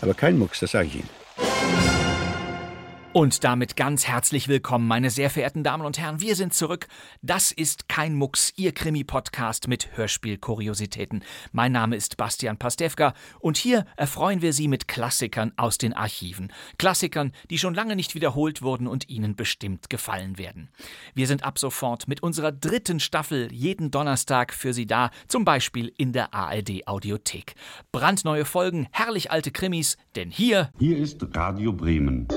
Aber kein Mucks, das sage ich Ihnen. Und damit ganz herzlich willkommen, meine sehr verehrten Damen und Herren. Wir sind zurück. Das ist kein Mucks, Ihr Krimi-Podcast mit Hörspiel-Kuriositäten. Mein Name ist Bastian Pastewka und hier erfreuen wir Sie mit Klassikern aus den Archiven. Klassikern, die schon lange nicht wiederholt wurden und Ihnen bestimmt gefallen werden. Wir sind ab sofort mit unserer dritten Staffel jeden Donnerstag für Sie da, zum Beispiel in der ARD-Audiothek. Brandneue Folgen, herrlich alte Krimis, denn hier. Hier ist Radio Bremen.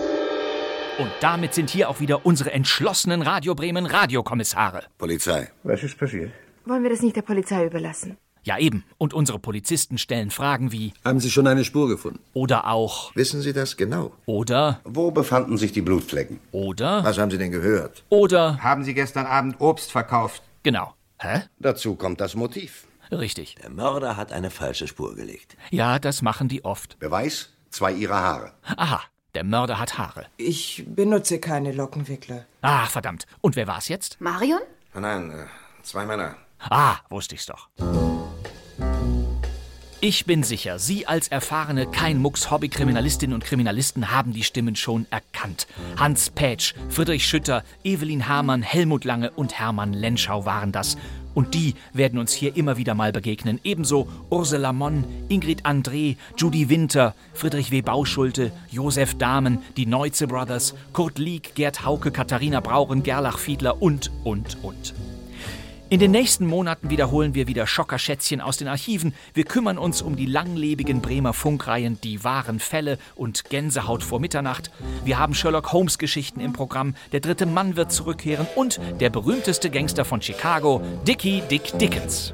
Und damit sind hier auch wieder unsere entschlossenen Radio Bremen Radiokommissare. Polizei. Was ist passiert? Wollen wir das nicht der Polizei überlassen? Ja, eben. Und unsere Polizisten stellen Fragen wie: Haben Sie schon eine Spur gefunden? Oder auch. Wissen Sie das genau? Oder. Wo befanden sich die Blutflecken? Oder. Was haben Sie denn gehört? Oder. Haben Sie gestern Abend Obst verkauft? Genau. Hä? Dazu kommt das Motiv. Richtig. Der Mörder hat eine falsche Spur gelegt. Ja, das machen die oft. Beweis? Zwei ihrer Haare. Aha. Der Mörder hat Haare. Ich benutze keine Lockenwickler. Ah, verdammt. Und wer war's jetzt? Marion? Nein, äh, zwei Männer. Ah, wusste ich's doch. Ich bin sicher, Sie als erfahrene Kein-Mucks-Hobby-Kriminalistinnen und Kriminalisten haben die Stimmen schon erkannt. Hans Pätsch, Friedrich Schütter, Evelyn Hamann, Helmut Lange und Hermann Lenschau waren das. Und die werden uns hier immer wieder mal begegnen. Ebenso Ursula Monn, Ingrid André, Judy Winter, Friedrich W. Bauschulte, Josef Dahmen, die Neuze Brothers, Kurt Lieck, Gerd Hauke, Katharina Brauren, Gerlach Fiedler und, und, und. In den nächsten Monaten wiederholen wir wieder Schockerschätzchen aus den Archiven. Wir kümmern uns um die langlebigen Bremer Funkreihen Die wahren Fälle und Gänsehaut vor Mitternacht. Wir haben Sherlock Holmes Geschichten im Programm. Der dritte Mann wird zurückkehren und der berühmteste Gangster von Chicago, Dickie Dick Dickens.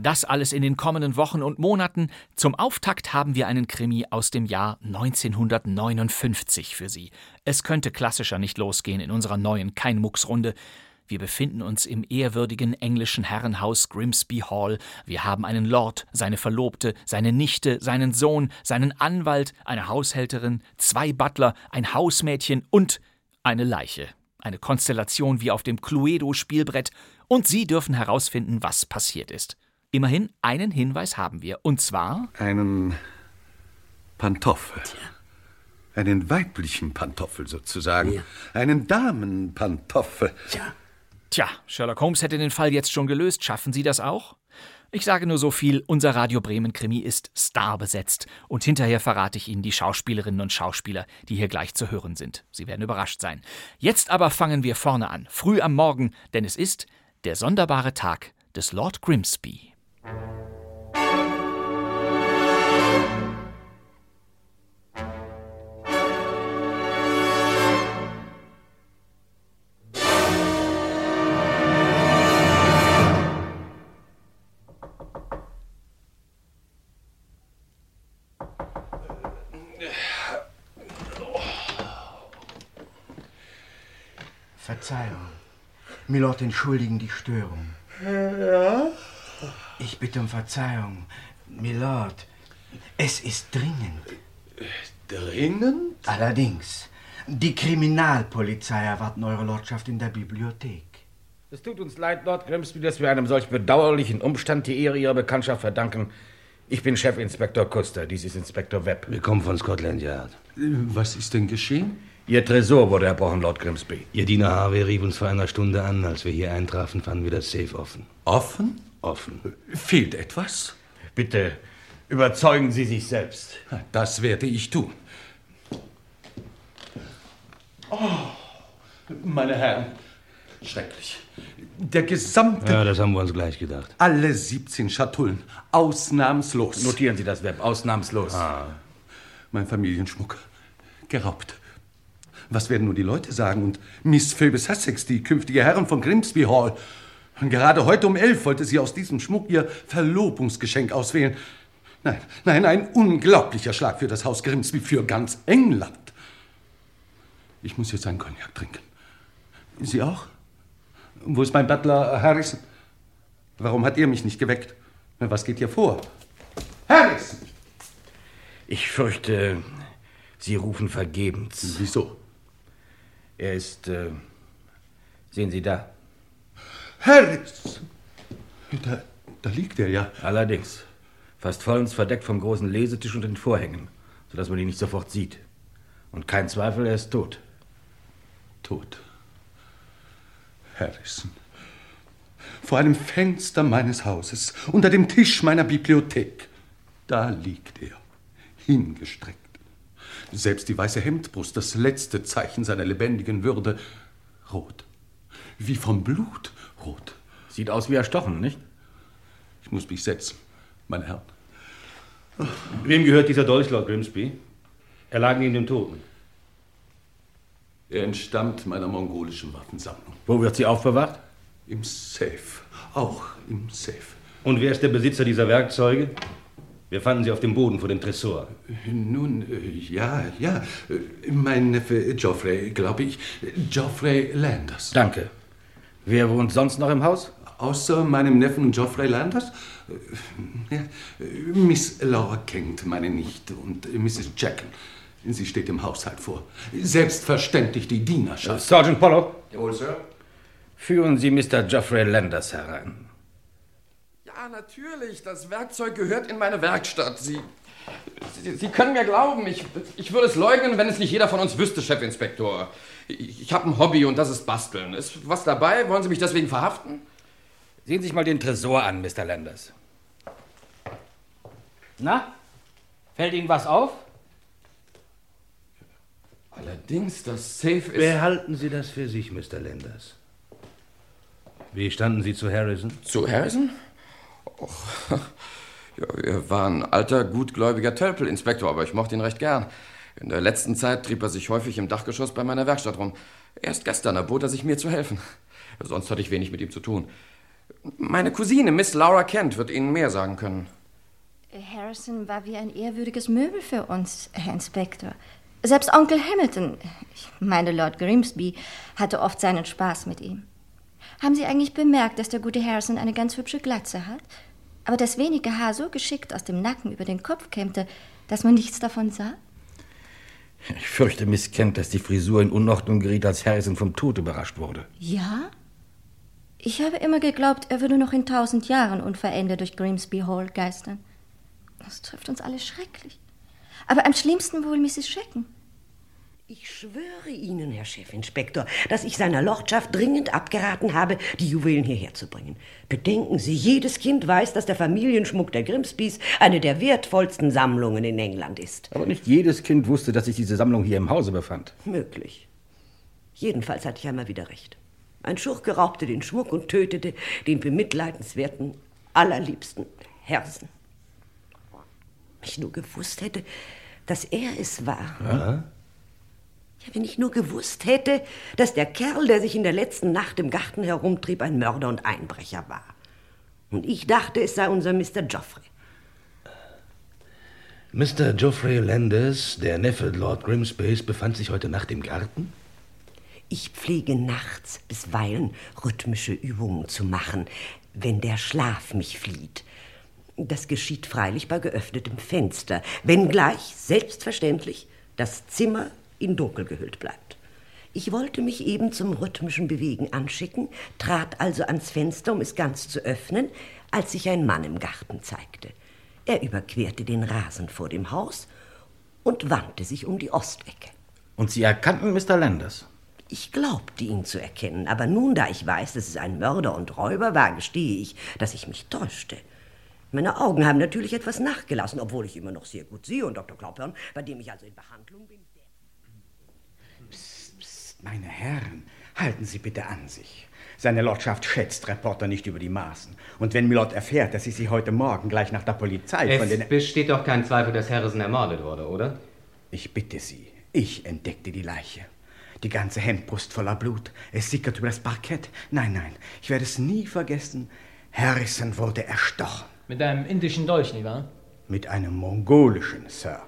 Das alles in den kommenden Wochen und Monaten. Zum Auftakt haben wir einen Krimi aus dem Jahr 1959 für Sie. Es könnte klassischer nicht losgehen in unserer neuen Kein-Mucks-Runde. Wir befinden uns im ehrwürdigen englischen Herrenhaus Grimsby Hall. Wir haben einen Lord, seine Verlobte, seine Nichte, seinen Sohn, seinen Anwalt, eine Haushälterin, zwei Butler, ein Hausmädchen und eine Leiche. Eine Konstellation wie auf dem Cluedo-Spielbrett. Und Sie dürfen herausfinden, was passiert ist. Immerhin einen Hinweis haben wir, und zwar. Einen Pantoffel. Einen weiblichen Pantoffel sozusagen. Ja. Einen Damenpantoffel. Tja. Tja, Sherlock Holmes hätte den Fall jetzt schon gelöst. Schaffen Sie das auch? Ich sage nur so viel, unser Radio Bremen Krimi ist starbesetzt. Und hinterher verrate ich Ihnen die Schauspielerinnen und Schauspieler, die hier gleich zu hören sind. Sie werden überrascht sein. Jetzt aber fangen wir vorne an, früh am Morgen, denn es ist der sonderbare Tag des Lord Grimsby. Verzeihung. Milord, entschuldigen die Störung. Ja? Ich bitte um Verzeihung. Milord, es ist dringend. Dringend? Allerdings. Die Kriminalpolizei erwarten Eure Lordschaft in der Bibliothek. Es tut uns leid, Lord Grimsby, dass wir einem solch bedauerlichen Umstand die Ehre Ihrer Bekanntschaft verdanken. Ich bin Chefinspektor Custer, dies ist Inspektor Webb. Wir kommen von Scotland Yard. Was ist denn geschehen? Ihr Tresor wurde erbrochen, Lord Grimsby. Ihr Diener Harvey rief uns vor einer Stunde an. Als wir hier eintrafen, fanden wir das Safe offen. Offen? Offen. Fehlt etwas? Bitte überzeugen Sie sich selbst. Das werde ich tun. Oh, meine Herren, schrecklich. Der gesamte. Ja, das haben wir uns gleich gedacht. Alle 17 Schatullen, ausnahmslos. Notieren Sie das, Web, ausnahmslos. Ah. Mein Familienschmuck, geraubt. Was werden nur die Leute sagen? Und Miss Phoebe Sussex, die künftige Herrin von Grimsby Hall. Und gerade heute um elf wollte sie aus diesem Schmuck ihr Verlobungsgeschenk auswählen. Nein, nein, ein unglaublicher Schlag für das Haus Grimsby, für ganz England. Ich muss jetzt einen Cognac trinken. Sie auch? Wo ist mein Butler Harrison? Warum hat er mich nicht geweckt? Was geht hier vor? Harrison! Ich fürchte, Sie rufen vergebens. Wieso? Er ist. Äh, sehen Sie da. Harris! Da, da liegt er ja. Allerdings. Fast vollends verdeckt vom großen Lesetisch und den Vorhängen, sodass man ihn nicht sofort sieht. Und kein Zweifel, er ist tot. Tot. Harrison. Vor einem Fenster meines Hauses, unter dem Tisch meiner Bibliothek. Da liegt er, hingestreckt. Selbst die weiße Hemdbrust, das letzte Zeichen seiner lebendigen Würde, rot. Wie vom Blut rot. Sieht aus wie erstochen, nicht? Ich muss mich setzen, meine Herren. Wem gehört dieser Dolch, Lord Grimsby? Er lag neben dem Toten. Er entstammt meiner mongolischen Waffensammlung. Wo wird sie aufbewahrt? Im Safe. Auch im Safe. Und wer ist der Besitzer dieser Werkzeuge? Wir fanden sie auf dem Boden vor dem Tresor. Nun, äh, ja, ja. Äh, Mein Neffe Geoffrey, glaube ich. Geoffrey Landers. Danke. Wer wohnt sonst noch im Haus? Außer meinem Neffen Geoffrey Landers? Äh, Ja, Miss Laura Kent, meine Nichte, und Mrs. Jacken. Sie steht im Haushalt vor. Selbstverständlich die Dienerschaft. Sergeant Pollock, Jawohl, Sir. führen Sie Mr. Geoffrey Landers herein. Ja, natürlich. Das Werkzeug gehört in meine Werkstatt. Sie, Sie, Sie können mir glauben, ich, ich würde es leugnen, wenn es nicht jeder von uns wüsste, Chefinspektor. Ich, ich habe ein Hobby und das ist Basteln. Ist was dabei? Wollen Sie mich deswegen verhaften? Sehen Sie sich mal den Tresor an, Mr. Landers. Na? Fällt Ihnen was auf? Allerdings, das Safe ist... Behalten Sie das für sich, Mr. Landers. Wie standen Sie zu Harrison? Zu Harrison? Och, ja, er war ein alter, gutgläubiger Tölpel-Inspektor, aber ich mochte ihn recht gern. In der letzten Zeit trieb er sich häufig im Dachgeschoss bei meiner Werkstatt rum. Erst gestern erbot er sich mir zu helfen. Sonst hatte ich wenig mit ihm zu tun. Meine Cousine, Miss Laura Kent, wird Ihnen mehr sagen können. Harrison war wie ein ehrwürdiges Möbel für uns, Herr Inspektor. Selbst Onkel Hamilton, ich meine Lord Grimsby, hatte oft seinen Spaß mit ihm. Haben Sie eigentlich bemerkt, dass der gute Harrison eine ganz hübsche Glatze hat? Aber das wenige Haar so geschickt aus dem Nacken über den Kopf kämmte, dass man nichts davon sah? Ich fürchte, Miss Kent, dass die Frisur in Unordnung geriet, als Harrison vom Tod überrascht wurde. Ja? Ich habe immer geglaubt, er würde noch in tausend Jahren unverändert durch Grimsby Hall geistern. Das trifft uns alle schrecklich. Aber am schlimmsten wohl Mrs. Shacken. Ich schwöre Ihnen, Herr Chefinspektor, dass ich seiner Lordschaft dringend abgeraten habe, die Juwelen hierher zu bringen. Bedenken Sie, jedes Kind weiß, dass der Familienschmuck der Grimsbys eine der wertvollsten Sammlungen in England ist. Aber nicht jedes Kind wusste, dass sich diese Sammlung hier im Hause befand. Möglich. Jedenfalls hatte ich einmal wieder recht. Ein Schurke raubte den Schmuck und tötete den bemitleidenswerten, allerliebsten Hersen. Wenn ich nur gewusst hätte, dass er es war. Ja? Wenn ich nur gewusst hätte, dass der Kerl, der sich in der letzten Nacht im Garten herumtrieb, ein Mörder und Einbrecher war. Und ich dachte, es sei unser Mr. Geoffrey. Mr. Geoffrey Landers, der Neffe Lord Grimsbys, befand sich heute Nacht im Garten? Ich pflege nachts bisweilen rhythmische Übungen zu machen, wenn der Schlaf mich flieht. Das geschieht freilich bei geöffnetem Fenster, wenngleich selbstverständlich das Zimmer in Dunkel gehüllt bleibt. Ich wollte mich eben zum rhythmischen Bewegen anschicken, trat also ans Fenster, um es ganz zu öffnen, als sich ein Mann im Garten zeigte. Er überquerte den Rasen vor dem Haus und wandte sich um die Ostecke. Und Sie erkannten Mr. Landers? Ich glaubte ihn zu erkennen, aber nun, da ich weiß, dass es ein Mörder und Räuber war, gestehe ich, dass ich mich täuschte. Meine Augen haben natürlich etwas nachgelassen, obwohl ich immer noch sehr gut sehe und Dr. Klaupern, bei dem ich also in Behandlung bin. Meine Herren, halten Sie bitte an sich. Seine Lordschaft schätzt Reporter nicht über die Maßen. Und wenn Milord erfährt, dass ich Sie heute Morgen gleich nach der Polizei Es von den... besteht doch kein Zweifel, dass Harrison ermordet wurde, oder? Ich bitte Sie, ich entdeckte die Leiche. Die ganze Hemdbrust voller Blut. Es sickert über das Parkett. Nein, nein, ich werde es nie vergessen. Harrison wurde erstochen. Mit einem indischen Dolch, nicht wahr? Mit einem mongolischen, Sir.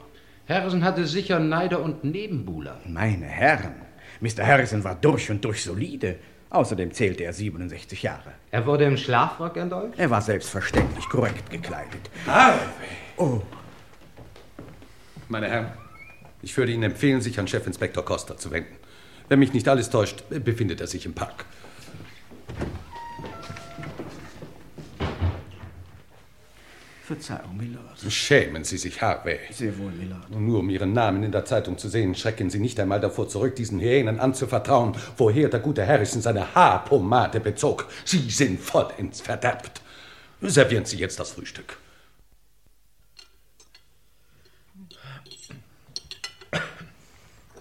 Harrison hatte sicher Neider und Nebenbuhler. Meine Herren, Mr. Harrison war durch und durch solide. Außerdem zählte er 67 Jahre. Er wurde im Schlafrock erdolcht? Er war selbstverständlich korrekt gekleidet. Harvey! Oh, Meine Herren, ich würde Ihnen empfehlen, sich an Chefinspektor Costa zu wenden. Wenn mich nicht alles täuscht, befindet er sich im Park. Verzeihung, Milord. Schämen Sie sich, Harvey. Sehr wohl, Milord. Nur um Ihren Namen in der Zeitung zu sehen, schrecken Sie nicht einmal davor zurück, diesen Hyänen anzuvertrauen, woher der gute Harrison seine Haarpomade bezog. Sie sind vollends verderbt. Servieren Sie jetzt das Frühstück.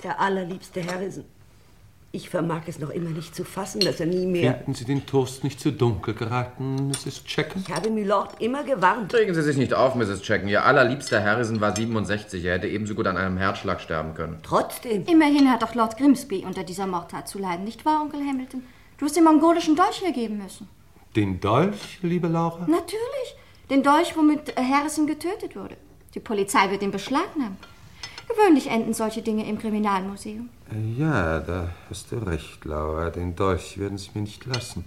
Der allerliebste Harrison. Ich vermag es noch immer nicht zu fassen, dass er nie mehr... Finden Sie den Toast nicht zu dunkel geraten, Mrs. Checken? Ich habe Milord immer gewarnt. Regen Sie sich nicht auf, Mrs. Checken. Ihr allerliebster Harrison war 67. Er hätte ebenso gut an einem Herzschlag sterben können. Trotzdem. Immerhin hat doch Lord Grimsby unter dieser Mordtat zu leiden, nicht wahr, Onkel Hamilton? Du hast den mongolischen Dolch hergeben müssen. Den Dolch, liebe Laura? Natürlich. Den Dolch, womit äh, Harrison getötet wurde. Die Polizei wird ihn beschlagnahmen. Gewöhnlich enden solche Dinge im Kriminalmuseum. Ja, da hast du recht, Laura. Den Dolch werden Sie mir nicht lassen.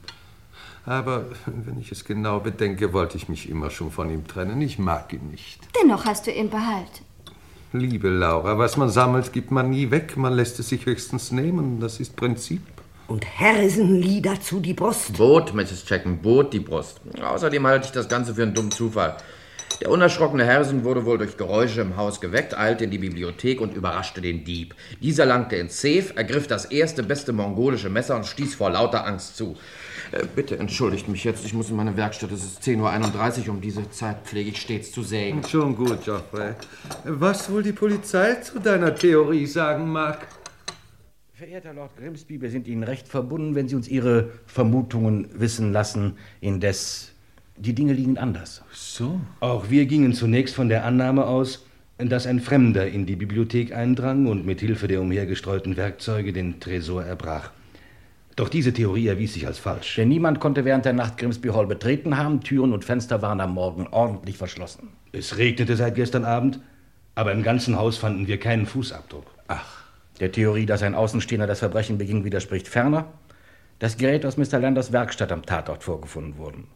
Aber wenn ich es genau bedenke, wollte ich mich immer schon von ihm trennen. Ich mag ihn nicht. Dennoch hast du ihn behalten. Liebe Laura, was man sammelt, gibt man nie weg. Man lässt es sich höchstens nehmen. Das ist Prinzip. Und Harrison lieh dazu die Brust. Bot, Mrs. Checken, bot die Brust. Außerdem halte ich das Ganze für einen dummen Zufall. Der unerschrockene Harrison wurde wohl durch Geräusche im Haus geweckt, eilte in die Bibliothek und überraschte den Dieb. Dieser langte ins Safe, ergriff das erste beste mongolische Messer und stieß vor lauter Angst zu. Äh, bitte entschuldigt mich jetzt, ich muss in meine Werkstatt. Es ist 10.31 Uhr, um diese Zeit pflege ich stets zu sägen. Schon gut, Geoffrey. Was wohl die Polizei zu deiner Theorie sagen mag? Verehrter Lord Grimsby, wir sind Ihnen recht verbunden, wenn Sie uns Ihre Vermutungen wissen lassen. Indes, die Dinge liegen anders. So? Auch wir gingen zunächst von der Annahme aus, dass ein Fremder in die Bibliothek eindrang und mit Hilfe der umhergestreuten Werkzeuge den Tresor erbrach. Doch diese Theorie erwies sich als falsch. Denn niemand konnte während der Nacht Grimsby Hall betreten haben. Türen und Fenster waren am Morgen ordentlich verschlossen. Es regnete seit gestern Abend, aber im ganzen Haus fanden wir keinen Fußabdruck. Ach. Der Theorie, dass ein Außenstehender das Verbrechen beging, widerspricht ferner. Das Gerät aus Mr. Landers Werkstatt am Tatort vorgefunden wurden.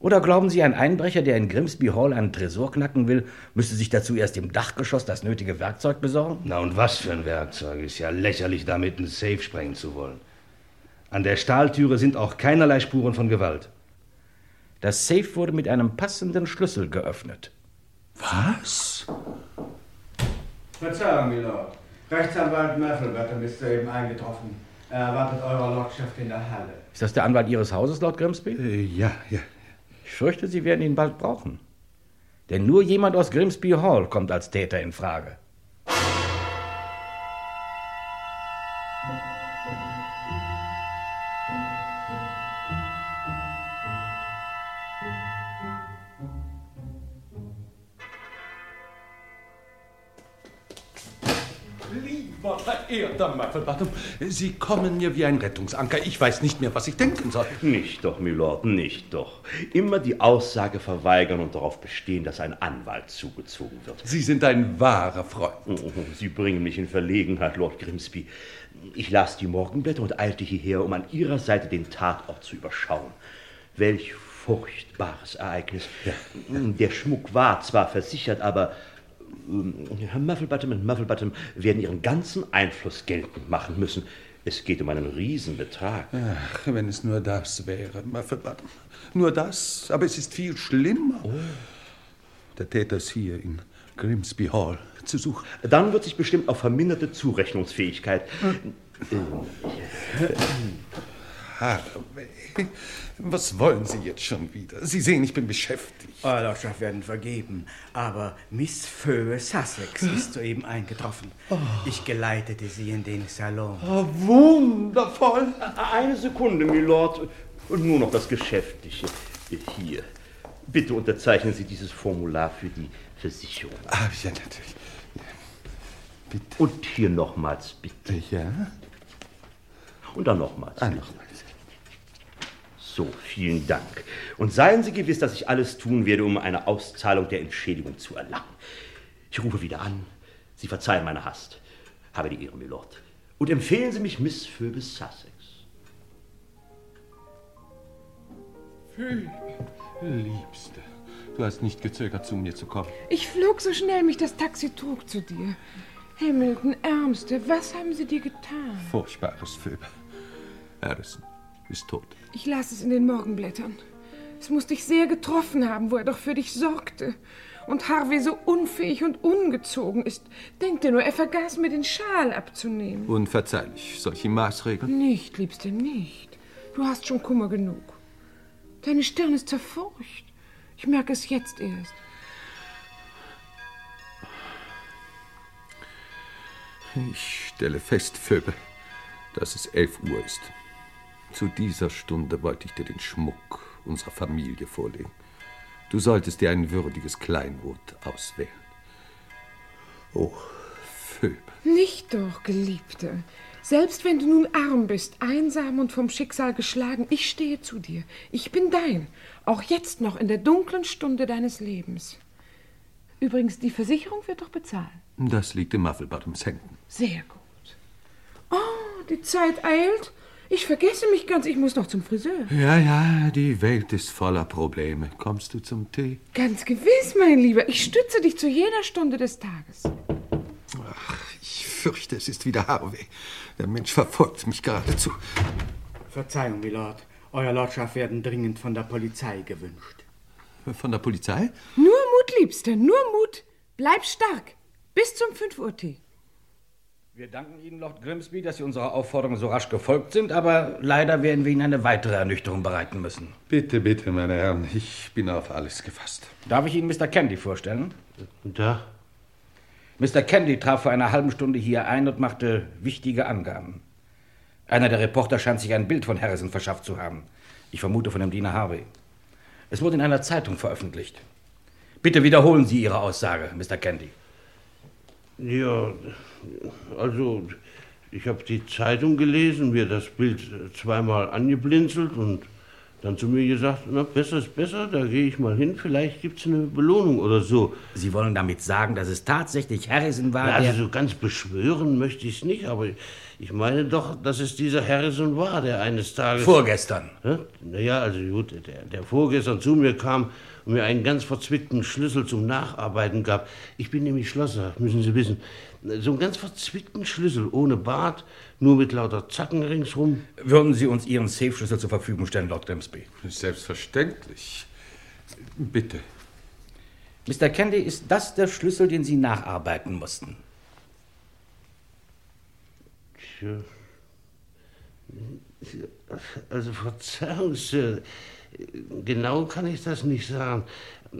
Oder glauben Sie, ein Einbrecher, der in Grimsby Hall einen Tresor knacken will, müsste sich dazu erst im Dachgeschoss das nötige Werkzeug besorgen? Na und was für ein Werkzeug? Ist ja lächerlich, damit ein Safe sprengen zu wollen. An der Stahltüre sind auch keinerlei Spuren von Gewalt. Das Safe wurde mit einem passenden Schlüssel geöffnet. Was? Verzeihung, Milord. Rechtsanwalt Murphlebottom ist soeben eingetroffen. Er erwartet eurer Lordschaft in der Halle. Ist das der Anwalt Ihres Hauses, Lord Grimsby? Äh, ja, ja. Ich fürchte, Sie werden ihn bald brauchen. Denn nur jemand aus Grimsby Hall kommt als Täter in Frage. Verehrter Muffelbottom, Sie kommen mir wie ein Rettungsanker. Ich weiß nicht mehr, was ich denken soll. Nicht doch, Milord, nicht doch. Immer die Aussage verweigern und darauf bestehen, dass ein Anwalt zugezogen wird. Sie sind ein wahrer Freund. Oh, Sie bringen mich in Verlegenheit, Lord Grimsby. Ich las die Morgenblätter und eilte hierher, um an Ihrer Seite den Tatort zu überschauen. Welch furchtbares Ereignis. Ja. Der Schmuck war zwar versichert, aber Herr Mufflebottom und Mufflebottom werden ihren ganzen Einfluss geltend machen müssen. Es geht um einen Riesenbetrag. Ach, wenn es nur das wäre, Mufflebottom. Nur das, aber es ist viel schlimmer. Oh. Der Täter ist hier in Grimsby Hall zu suchen. Dann wird sich bestimmt auf verminderte Zurechnungsfähigkeit. Harvey, was wollen Sie jetzt schon wieder? Sie sehen, ich bin beschäftigt. Euer Lordschaft werden vergeben, aber Miss Föhe Sussex ist soeben eingetroffen. Ich geleitete sie in den Salon. Oh, wundervoll. Eine Sekunde, Milord. Und nur noch das Geschäftliche. Hier. Bitte unterzeichnen Sie dieses Formular für die Versicherung. Ah, ja, natürlich. Bitte. Und hier nochmals, bitte. Ja? Und dann nochmals. Ah, nochmals. So, vielen Dank. Und seien Sie gewiss, dass ich alles tun werde, um eine Auszahlung der Entschädigung zu erlangen. Ich rufe wieder an. Sie verzeihen meine Hast. Habe die Ehre, Milord. Und empfehlen Sie mich Miss Phoebus Sussex. Phoebe, Liebste, du hast nicht gezögert, zu mir zu kommen. Ich flog so schnell mich das Taxi trug zu dir. Hamilton, Ärmste, was haben sie dir getan? Furchtbares, Phoebe. Harrison ist tot. Ich las es in den Morgenblättern. Es muss dich sehr getroffen haben, wo er doch für dich sorgte. Und Harvey so unfähig und ungezogen ist. Denk dir nur, er vergaß mir den Schal abzunehmen. Unverzeihlich. Solche Maßregeln? Nicht, Liebste, nicht. Du hast schon Kummer genug. Deine Stirn ist zerfurcht. Ich merke es jetzt erst. Ich stelle fest, Phoebe, dass es elf Uhr ist. Zu dieser Stunde wollte ich dir den Schmuck unserer Familie vorlegen. Du solltest dir ein würdiges Kleinod auswählen. Oh, Phoebe. Nicht doch, Geliebte. Selbst wenn du nun arm bist, einsam und vom Schicksal geschlagen, ich stehe zu dir. Ich bin dein, auch jetzt noch in der dunklen Stunde deines Lebens. Übrigens, die Versicherung wird doch bezahlen. Das liegt im Muffelbottoms Händen. Sehr gut. Oh, die Zeit eilt. Ich vergesse mich ganz, ich muss noch zum Friseur. Ja, ja, die Welt ist voller Probleme. Kommst du zum Tee? Ganz gewiss, mein Lieber. Ich stütze dich zu jeder Stunde des Tages. Ach, ich fürchte, es ist wieder Harvey. Der Mensch verfolgt mich geradezu. Verzeihung, Milord. Euer Lordschaft werden dringend von der Polizei gewünscht. Von der Polizei? Nur Mut, Liebster, nur Mut. Bleib stark. Bis zum 5 Uhr Tee. Wir danken Ihnen, Lord Grimsby, dass Sie unserer Aufforderung so rasch gefolgt sind, aber leider werden wir Ihnen eine weitere Ernüchterung bereiten müssen. Bitte, bitte, meine Herren, ich bin auf alles gefasst. Darf ich Ihnen Mr. Candy vorstellen? Da? Mr. Candy traf vor einer halben Stunde hier ein und machte wichtige Angaben. Einer der Reporter scheint sich ein Bild von Harrison verschafft zu haben. Ich vermute von dem Diener Harvey. Es wurde in einer Zeitung veröffentlicht. Bitte wiederholen Sie Ihre Aussage, Mr. Candy. Ja, also ich habe die Zeitung gelesen, mir das Bild zweimal angeblinzelt und dann zu mir gesagt, na, besser ist besser, da gehe ich mal hin, vielleicht gibt es eine Belohnung oder so. Sie wollen damit sagen, dass es tatsächlich Harrison war, der... also so ganz beschwören möchte ich es nicht, aber ich meine doch, dass es dieser Harrison war, der eines Tages... Vorgestern. Ja? Naja, also gut, der, der vorgestern zu mir kam und mir einen ganz verzwickten Schlüssel zum Nacharbeiten gab. Ich bin nämlich Schlosser, müssen Sie wissen. So einen ganz verzwickten Schlüssel, ohne Bart, nur mit lauter Zacken ringsrum. Würden Sie uns Ihren Safe-Schlüssel zur Verfügung stellen, Lord Grimsby? Selbstverständlich. Bitte. Mr. Candy, ist das der Schlüssel, den Sie nacharbeiten mussten? Tja. Also Verzeihung, Sir. Genau kann ich das nicht sagen.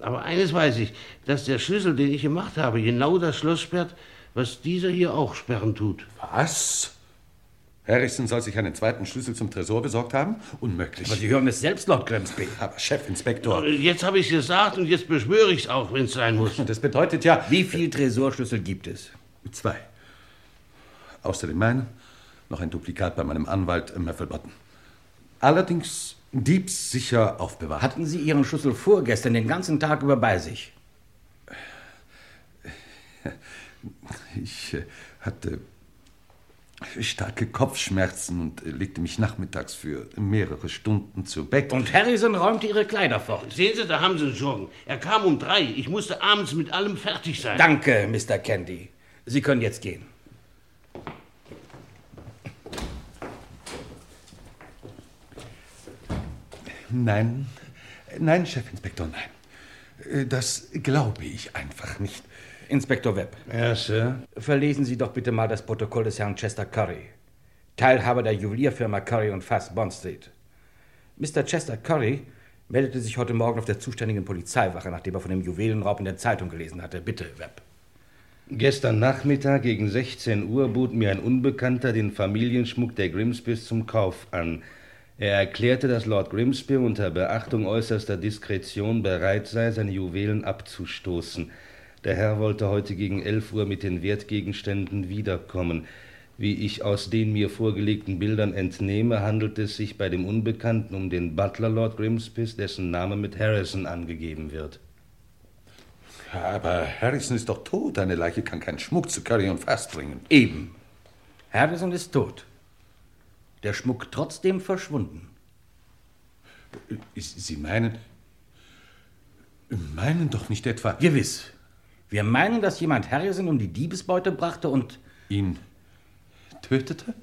Aber eines weiß ich, dass der Schlüssel, den ich gemacht habe, genau das Schloss sperrt, was dieser hier auch sperren tut. Was? Harrison soll sich einen zweiten Schlüssel zum Tresor besorgt haben? Unmöglich. Aber Sie hören es selbst, Lord Grimsby. Aber Chefinspektor. Jetzt habe ich es gesagt und jetzt beschwöre ich es auch, wenn es sein muss. Das bedeutet ja... Wie viele Tresorschlüssel gibt es? Zwei. Außerdem mein, noch ein Duplikat bei meinem Anwalt im Meffelbottom. Allerdings diebssicher aufbewahrt. Hatten Sie Ihren Schlüssel vorgestern den ganzen Tag über bei sich? Ich äh, hatte starke Kopfschmerzen und äh, legte mich nachmittags für mehrere Stunden zu Bett. Und Harrison räumte Ihre Kleider fort. Sehen Sie, da haben Sie schon. Er kam um drei. Ich musste abends mit allem fertig sein. Danke, Mr. Candy. Sie können jetzt gehen. Nein, nein, Chefinspektor, nein. Äh, Das glaube ich einfach nicht. Inspektor Webb. Ja, Sir. Verlesen Sie doch bitte mal das Protokoll des Herrn Chester Curry, Teilhaber der Juwelierfirma Curry und Fass Bond Street. Mr. Chester Curry meldete sich heute Morgen auf der zuständigen Polizeiwache, nachdem er von dem Juwelenraub in der Zeitung gelesen hatte. Bitte, Webb. Gestern Nachmittag gegen 16 Uhr bot mir ein Unbekannter den Familienschmuck der Grimsbys zum Kauf an. Er erklärte, dass Lord Grimsby unter Beachtung äußerster Diskretion bereit sei, seine Juwelen abzustoßen. Der Herr wollte heute gegen 11 Uhr mit den Wertgegenständen wiederkommen. Wie ich aus den mir vorgelegten Bildern entnehme, handelt es sich bei dem Unbekannten um den Butler Lord Grimsby, dessen Name mit Harrison angegeben wird. Ja, aber Harrison ist doch tot. Eine Leiche kann keinen Schmuck zu Curry und Fast bringen. Eben. Harrison ist tot. Der Schmuck trotzdem verschwunden. Sie meinen. Meinen doch nicht etwa. Gewiss. Wir meinen, dass jemand Harrison um die Diebesbeute brachte und. ihn tötete?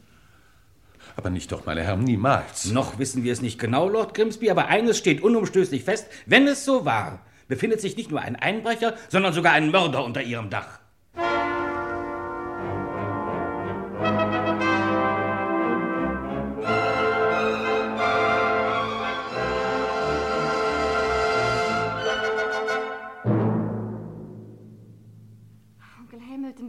Aber nicht doch, meine Herren, niemals. Noch wissen wir es nicht genau, Lord Grimsby, aber eines steht unumstößlich fest: Wenn es so war, befindet sich nicht nur ein Einbrecher, sondern sogar ein Mörder unter ihrem Dach.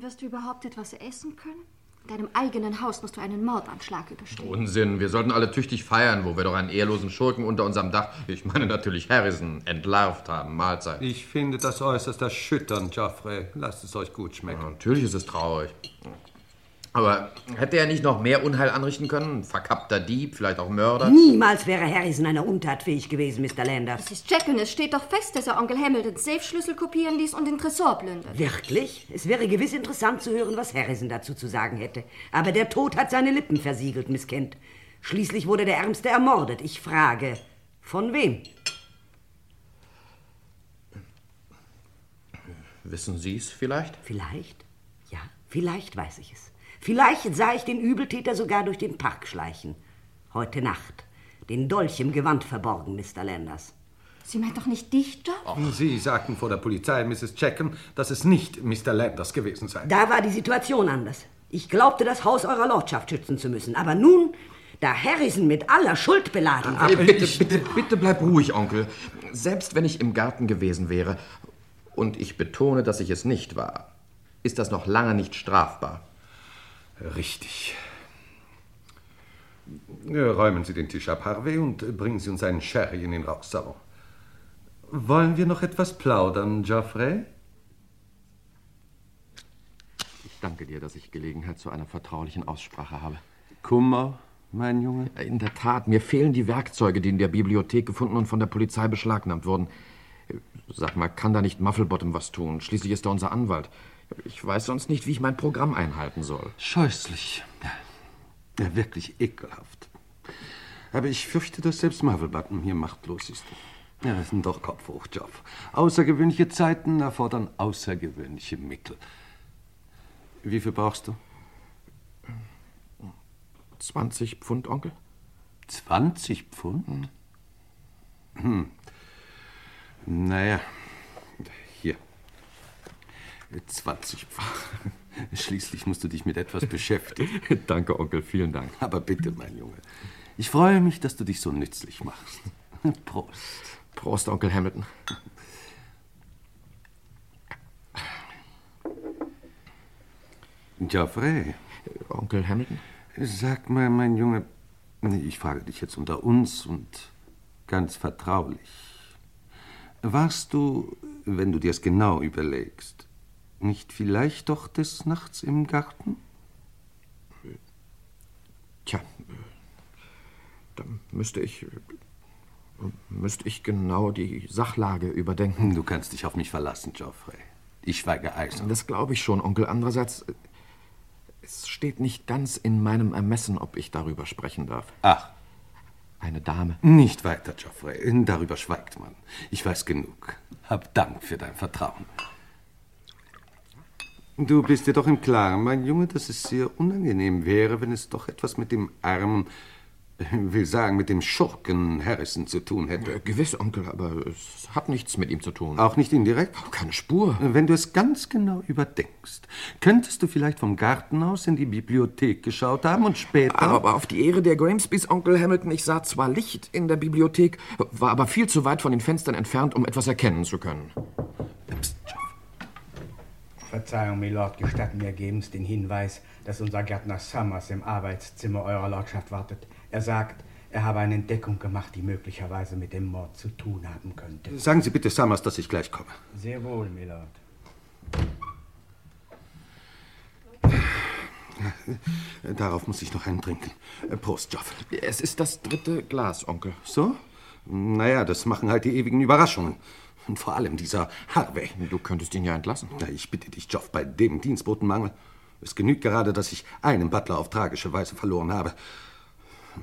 Wirst du überhaupt etwas essen können? In deinem eigenen Haus musst du einen Mordanschlag überstehen. Unsinn, wir sollten alle tüchtig feiern, wo wir doch einen ehrlosen Schurken unter unserem Dach, ich meine natürlich Harrison, entlarvt haben. Mahlzeit. Ich finde das äußerst erschütternd, Geoffrey. Lasst es euch gut schmecken. Natürlich ist es traurig. Aber hätte er nicht noch mehr Unheil anrichten können? Verkappter Dieb, vielleicht auch Mörder? Niemals wäre Harrison einer Untat fähig gewesen, Mr. Landers. Es ist Jack und es steht doch fest, dass er Onkel Hamiltons Safe-Schlüssel kopieren ließ und den Tresor plündert. Wirklich? Es wäre gewiss interessant zu hören, was Harrison dazu zu sagen hätte. Aber der Tod hat seine Lippen versiegelt, Miss Kent. Schließlich wurde der Ärmste ermordet. Ich frage, von wem? Wissen Sie es vielleicht? Vielleicht? Ja, vielleicht weiß ich es. Vielleicht sah ich den Übeltäter sogar durch den Park schleichen. Heute Nacht. Den Dolch im Gewand verborgen, Mr. Landers. Sie meint doch nicht dich, Job? Sie sagten vor der Polizei, Mrs. Checkham, dass es nicht Mr. Landers gewesen sei. Da war die Situation anders. Ich glaubte, das Haus eurer Lordschaft schützen zu müssen. Aber nun, da Harrison mit aller Schuld beladen Aber bitte, bitte, bitte bleib ruhig, Onkel. Selbst wenn ich im Garten gewesen wäre, und ich betone, dass ich es nicht war, ist das noch lange nicht strafbar. Richtig. Räumen Sie den Tisch ab, Harvey, und bringen Sie uns einen Sherry in den Rauchsalon. Wollen wir noch etwas plaudern, Geoffrey? Ich danke dir, dass ich Gelegenheit zu einer vertraulichen Aussprache habe. Kummer, mein Junge? In der Tat, mir fehlen die Werkzeuge, die in der Bibliothek gefunden und von der Polizei beschlagnahmt wurden. Sag mal, kann da nicht Mufflebottom was tun? Schließlich ist er unser Anwalt. Ich weiß sonst nicht, wie ich mein Programm einhalten soll. Scheußlich. Ja, wirklich ekelhaft. Aber ich fürchte, dass selbst Mufflebottom hier machtlos ist. Ja, das ist ein doch Kopf hoch, Job. Außergewöhnliche Zeiten erfordern außergewöhnliche Mittel. Wie viel brauchst du? 20 Pfund, Onkel? 20 Pfund? Hm. Naja, hier. 20 Pfund. Schließlich musst du dich mit etwas beschäftigen. Danke, Onkel, vielen Dank. Aber bitte, mein Junge. Ich freue mich, dass du dich so nützlich machst. Prost. Prost, Onkel Hamilton. Geoffrey. Onkel Hamilton? Sag mal, mein Junge, ich frage dich jetzt unter uns und ganz vertraulich. Warst du, wenn du dir es genau überlegst, nicht vielleicht doch des Nachts im Garten? Tja, da müsste ich. müsste ich genau die Sachlage überdenken. Du kannst dich auf mich verlassen, Geoffrey. Ich schweige eisern. Das glaube ich schon, Onkel. Andererseits, es steht nicht ganz in meinem Ermessen, ob ich darüber sprechen darf. Ach. Eine Dame. Nicht weiter, Geoffrey. Darüber schweigt man. Ich weiß genug. Hab Dank für dein Vertrauen. Du bist dir doch im Klaren, mein Junge, dass es sehr unangenehm wäre, wenn es doch etwas mit dem armen, will sagen, mit dem Schurken Harrison zu tun hätte. Ja, gewiss, Onkel, aber es hat nichts mit ihm zu tun. Auch nicht indirekt? Keine Spur. Wenn du es ganz genau überdenkst, könntest du vielleicht vom Garten aus in die Bibliothek geschaut haben und später... Aber auf die Ehre der Grimsbys, Onkel Hamilton, ich sah zwar Licht in der Bibliothek, war aber viel zu weit von den Fenstern entfernt, um etwas erkennen zu können. Verzeihung, Milord, gestatten mir gebens den Hinweis, dass unser Gärtner Summers im Arbeitszimmer eurer Lordschaft wartet. Er sagt, er habe eine Entdeckung gemacht, die möglicherweise mit dem Mord zu tun haben könnte. Sagen Sie bitte Summers, dass ich gleich komme. Sehr wohl, Milord. Darauf muss ich noch einen trinken. Prost, Joff. Es ist das dritte Glas, Onkel. So? Naja, das machen halt die ewigen Überraschungen. Und vor allem dieser Harvey. Du könntest ihn ja entlassen. Na, ich bitte dich, Joff, bei dem Dienstbotenmangel. Es genügt gerade, dass ich einen Butler auf tragische Weise verloren habe.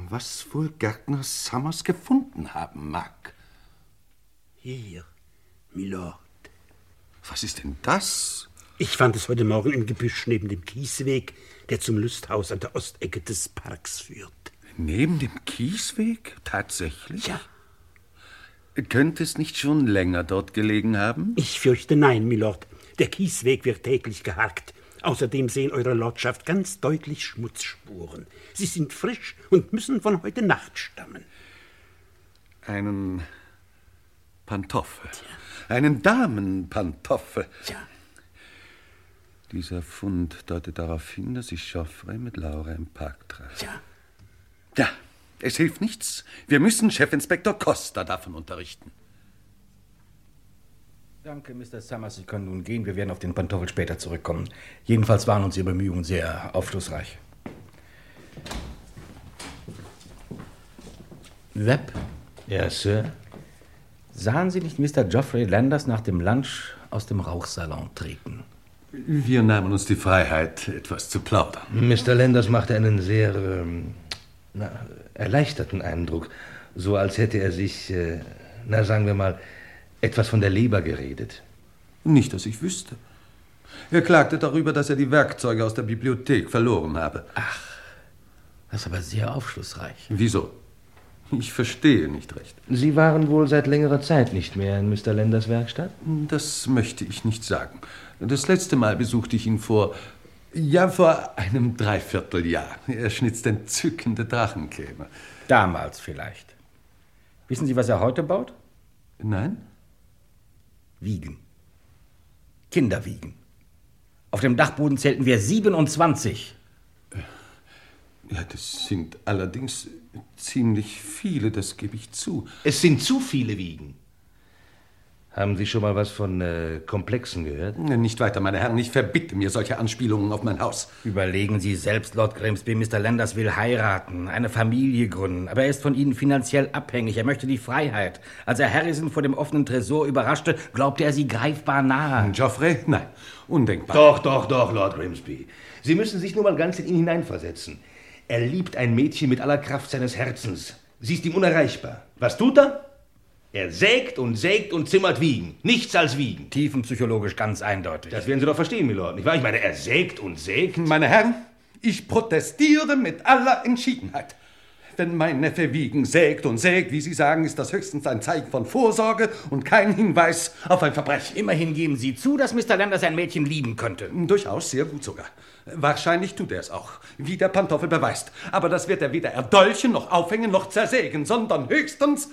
Was wohl Gärtner Summers gefunden haben mag. Hier, Milord. Was ist denn das? Ich fand es heute Morgen im Gebüsch neben dem Kiesweg, der zum Lusthaus an der Ostecke des Parks führt. Neben dem Kiesweg? Tatsächlich? Ja. Könnte es nicht schon länger dort gelegen haben? Ich fürchte nein, Milord. Der Kiesweg wird täglich geharkt. Außerdem sehen Eure Lordschaft ganz deutlich Schmutzspuren. Sie sind frisch und müssen von heute Nacht stammen. Einen Pantoffel. Einen Damenpantoffel. Ja. Dieser Fund deutet darauf hin, dass ich Joffrey mit Laura im Park traf. Ja. Ja, es hilft nichts. Wir müssen Chefinspektor Costa davon unterrichten. Danke, Mr. Summers. Sie können nun gehen. Wir werden auf den Pantoffel später zurückkommen. Jedenfalls waren uns Ihre Bemühungen sehr aufschlussreich. Webb? Ja, Sir? Sahen Sie nicht Mr. Geoffrey Landers nach dem Lunch aus dem Rauchsalon treten? Wir nahmen uns die Freiheit, etwas zu plaudern. Mr. Landers machte einen sehr ähm, na, erleichterten Eindruck, so als hätte er sich, äh, na sagen wir mal, etwas von der Leber geredet. Nicht, dass ich wüsste. Er klagte darüber, dass er die Werkzeuge aus der Bibliothek verloren habe. Ach, das ist aber sehr aufschlussreich. Wieso? Ich verstehe nicht recht. Sie waren wohl seit längerer Zeit nicht mehr in Mr. Landers Werkstatt? Das möchte ich nicht sagen. Das letzte Mal besuchte ich ihn vor. Ja, vor einem Dreivierteljahr. Er schnitzt entzückende Drachenkäme. Damals vielleicht. Wissen Sie, was er heute baut? Nein? Wiegen. Kinderwiegen. Auf dem Dachboden zählten wir 27. Ja, das sind allerdings ziemlich viele, das gebe ich zu. Es sind zu viele Wiegen. Haben Sie schon mal was von äh, Komplexen gehört? Nicht weiter, meine Herren. Ich verbitte mir solche Anspielungen auf mein Haus. Überlegen Sie selbst, Lord Grimsby. Mr. Landers will heiraten, eine Familie gründen. Aber er ist von Ihnen finanziell abhängig. Er möchte die Freiheit. Als er Harrison vor dem offenen Tresor überraschte, glaubte er sie greifbar nahe. Geoffrey? Nein, undenkbar. Doch, doch, doch, Lord Grimsby. Sie müssen sich nur mal ganz in ihn hineinversetzen. Er liebt ein Mädchen mit aller Kraft seines Herzens. Sie ist ihm unerreichbar. Was tut er? Er sägt und sägt und zimmert Wiegen. Nichts als Wiegen. Tiefenpsychologisch ganz eindeutig. Das werden Sie doch verstehen, Milord. Nicht wahr? Ich meine, er sägt und sägt. Meine Herren, ich protestiere mit aller Entschiedenheit. Wenn mein Neffe Wiegen sägt und sägt, wie Sie sagen, ist das höchstens ein Zeichen von Vorsorge und kein Hinweis auf ein Verbrechen. Immerhin geben Sie zu, dass Mr. Landers ein Mädchen lieben könnte. Durchaus, sehr gut sogar. Wahrscheinlich tut er es auch, wie der Pantoffel beweist. Aber das wird er weder erdolchen, noch aufhängen, noch zersägen, sondern höchstens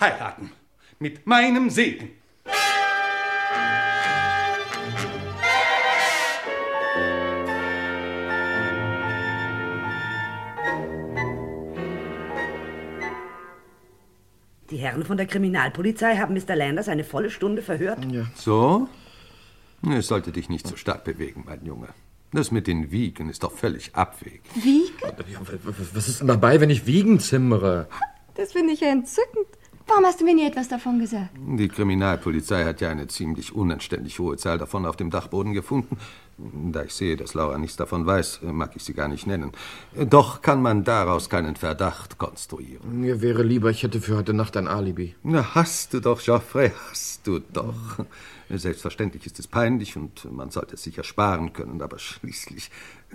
heiraten. Mit meinem Segen. Die Herren von der Kriminalpolizei haben Mr. Landers eine volle Stunde verhört. Ja. So? Es sollte dich nicht so stark bewegen, mein Junge. Das mit den Wiegen ist doch völlig abwegig. Wiegen? Ja, was ist denn dabei, wenn ich Wiegen zimmere? Das finde ich ja entzückend. Warum hast du mir nie etwas davon gesagt? Die Kriminalpolizei hat ja eine ziemlich unanständig hohe Zahl davon auf dem Dachboden gefunden. Da ich sehe, dass Laura nichts davon weiß, mag ich sie gar nicht nennen. Doch kann man daraus keinen Verdacht konstruieren. Mir wäre lieber, ich hätte für heute Nacht ein Alibi. Na, hast du doch, Geoffrey, hast du doch. Selbstverständlich ist es peinlich und man sollte es sicher sparen können, aber schließlich,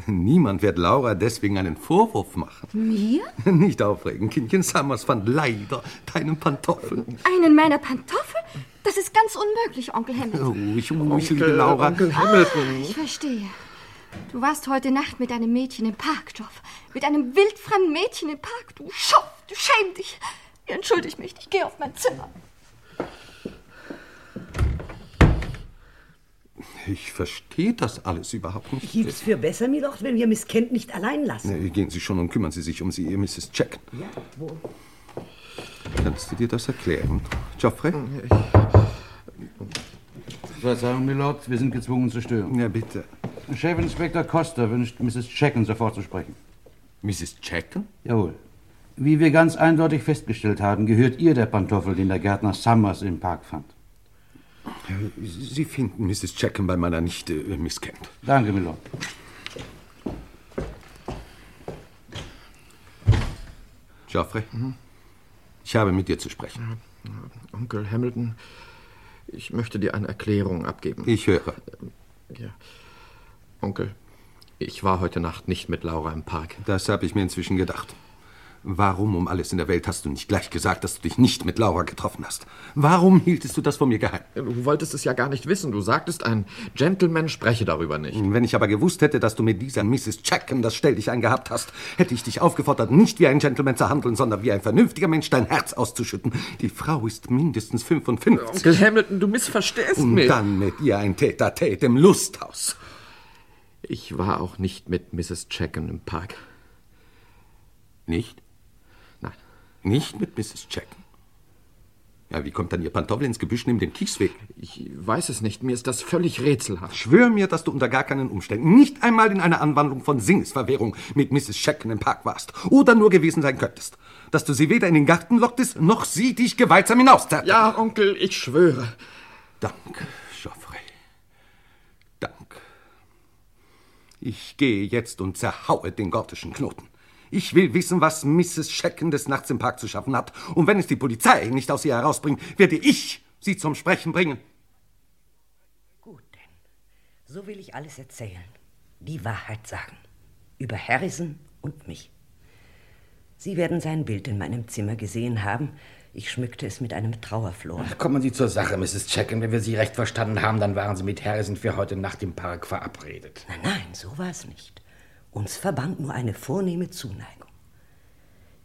niemand wird Laura deswegen einen Vorwurf machen. Mir? Nicht aufregen, Kindchen Summers fand leider deinen Pantoffel. Einen meiner Pantoffel? Das ist ganz unmöglich, Onkel Hamilton. Ruhig, ruhig, liebe Laura. Onkel Hamilton. Ich verstehe. Du warst heute Nacht mit einem Mädchen im Park, Joff. Mit einem wildfremden Mädchen im Park. Du Schoff, du schäm dich. Entschuldig mich, ich gehe auf mein Zimmer. Ich verstehe das alles überhaupt nicht. Hielt es für besser, Milord, wenn wir Miss Kent nicht allein lassen? Nee, Gehen Sie schon und kümmern Sie sich um sie, ihr Mrs. Jack. Ja, wo? Kannst du dir das erklären, Geoffrey? Verzeihung, Milord, wir sind gezwungen zu stören. Ja, bitte. Chefinspektor Costa wünscht Mrs. Checken sofort zu sprechen. Mrs. Checken? Jawohl. Wie wir ganz eindeutig festgestellt haben, gehört ihr der Pantoffel, den der Gärtner Summers im Park fand. Sie finden Mrs. Checken bei meiner Nichte äh, Miss Kent. Danke, Milord. Geoffrey, ich habe mit dir zu sprechen. Onkel Hamilton, ich möchte dir eine Erklärung abgeben. Ich höre. Ja. Onkel, ich war heute Nacht nicht mit Laura im Park. Das habe ich mir inzwischen gedacht. Warum um alles in der Welt hast du nicht gleich gesagt, dass du dich nicht mit Laura getroffen hast? Warum hieltest du das von mir geheim? Du wolltest es ja gar nicht wissen. Du sagtest, ein Gentleman spreche darüber nicht. Wenn ich aber gewusst hätte, dass du mit dieser Mrs. Chackham das Stelldichein gehabt hast, hätte ich dich aufgefordert, nicht wie ein Gentleman zu handeln, sondern wie ein vernünftiger Mensch dein Herz auszuschütten. Die Frau ist mindestens 55. Onkel Hamilton, du missverstehst Und mich. dann mit ihr ein Tete-a-Tete im Lusthaus. Ich war auch nicht mit Mrs. Chackham im Park. Nicht? Nicht mit Mrs. Chackham? Ja, wie kommt dann ihr Pantoffel ins Gebüsch neben dem Kiesweg? Ich weiß es nicht. Mir ist das völlig rätselhaft. Schwör mir, dass du unter gar keinen Umständen nicht einmal in einer Anwandlung von Sinnesverwirrung mit Mrs. Chackham im Park warst. Oder nur gewesen sein könntest. Dass du sie weder in den Garten locktest, noch sie dich gewaltsam hinauszerrte. Ja, Onkel, ich schwöre. Dank, Geoffrey. Dank. Ich gehe jetzt und zerhaue den gotischen Knoten. Ich will wissen, was Mrs. Schecken des Nachts im Park zu schaffen hat. Und wenn es die Polizei nicht aus ihr herausbringt, werde ich sie zum Sprechen bringen. So will ich alles erzählen. Die Wahrheit sagen. Über Harrison und mich. Sie werden sein Bild in meinem Zimmer gesehen haben. Ich schmückte es mit einem Trauerflor. Kommen Sie zur Sache, Mrs. Checken. Wenn wir Sie recht verstanden haben, dann waren Sie mit Harrison für heute Nacht im Park verabredet. Nein, nein, so war es nicht. Uns verband nur eine vornehme Zuneigung.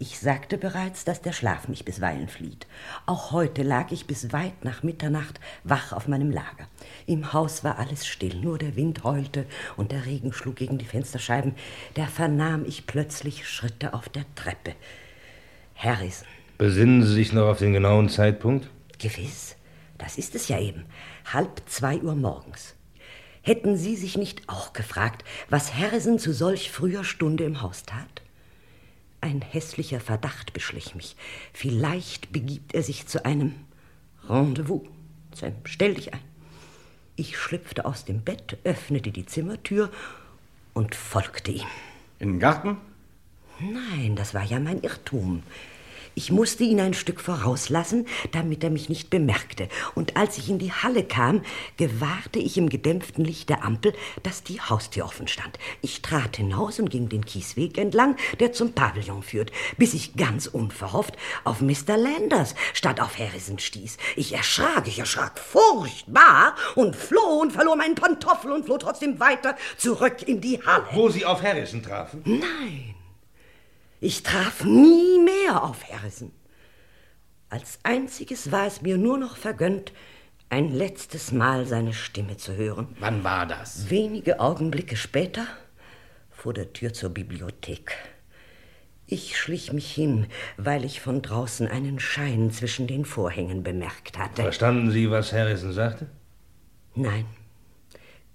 Ich sagte bereits, dass der Schlaf mich bisweilen flieht. Auch heute lag ich bis weit nach Mitternacht wach auf meinem Lager. Im Haus war alles still, nur der Wind heulte und der Regen schlug gegen die Fensterscheiben. Da vernahm ich plötzlich Schritte auf der Treppe. Harrison. Besinnen Sie sich noch auf den genauen Zeitpunkt? Gewiss, das ist es ja eben. Halb zwei Uhr morgens. Hätten Sie sich nicht auch gefragt, was Harrison zu solch früher Stunde im Haus tat? Ein hässlicher Verdacht beschlich mich. Vielleicht begibt er sich zu einem Rendezvous. Sam, stell dich ein. Ich schlüpfte aus dem Bett, öffnete die Zimmertür und folgte ihm. In den Garten? Nein, das war ja mein Irrtum. Ich musste ihn ein Stück vorauslassen, damit er mich nicht bemerkte. Und als ich in die Halle kam, gewahrte ich im gedämpften Licht der Ampel, dass die Haustür offen stand. Ich trat hinaus und ging den Kiesweg entlang, der zum Pavillon führt, bis ich ganz unverhofft auf Mr. Landers statt auf Harrison stieß. Ich erschrak, ich erschrak furchtbar und floh und verlor meinen Pantoffel und floh trotzdem weiter zurück in die Halle. Wo Sie auf Harrison trafen? Nein. Ich traf nie mehr auf Harrison. Als einziges war es mir nur noch vergönnt, ein letztes Mal seine Stimme zu hören. Wann war das? Wenige Augenblicke später vor der Tür zur Bibliothek. Ich schlich mich hin, weil ich von draußen einen Schein zwischen den Vorhängen bemerkt hatte. Verstanden Sie, was Harrison sagte? Nein.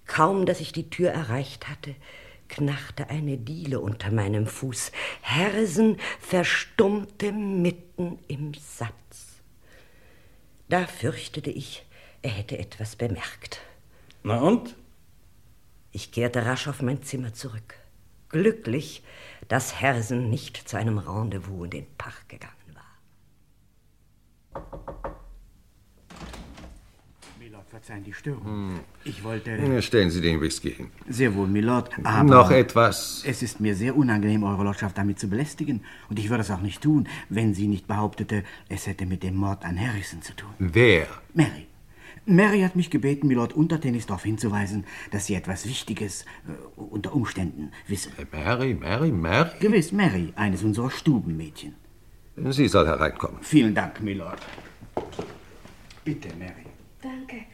Kaum, dass ich die Tür erreicht hatte, knarrte eine Diele unter meinem Fuß. Harrison verstummte mitten im Satz. Da fürchtete ich, er hätte etwas bemerkt. Na und? Ich kehrte rasch auf mein Zimmer zurück. Glücklich, dass Harrison nicht zu einem Rendezvous in den Park gegangen war. Verzeihen die Störung. Hm. Ich wollte... Stellen Sie den Whisky hin. Sehr wohl, Milord, aber... Noch etwas? Es ist mir sehr unangenehm, Eure Lordschaft damit zu belästigen. Und ich würde es auch nicht tun, wenn sie nicht behauptete, es hätte mit dem Mord an Harrison zu tun. Wer? Mary. Mary hat mich gebeten, Milord Untertänig darauf hinzuweisen, dass sie etwas Wichtiges äh, unter Umständen wisse. Mary, Mary, Mary? Gewiss, Mary, eines unserer Stubenmädchen. Sie soll hereinkommen. Vielen Dank, Milord. Bitte, Mary. Danke.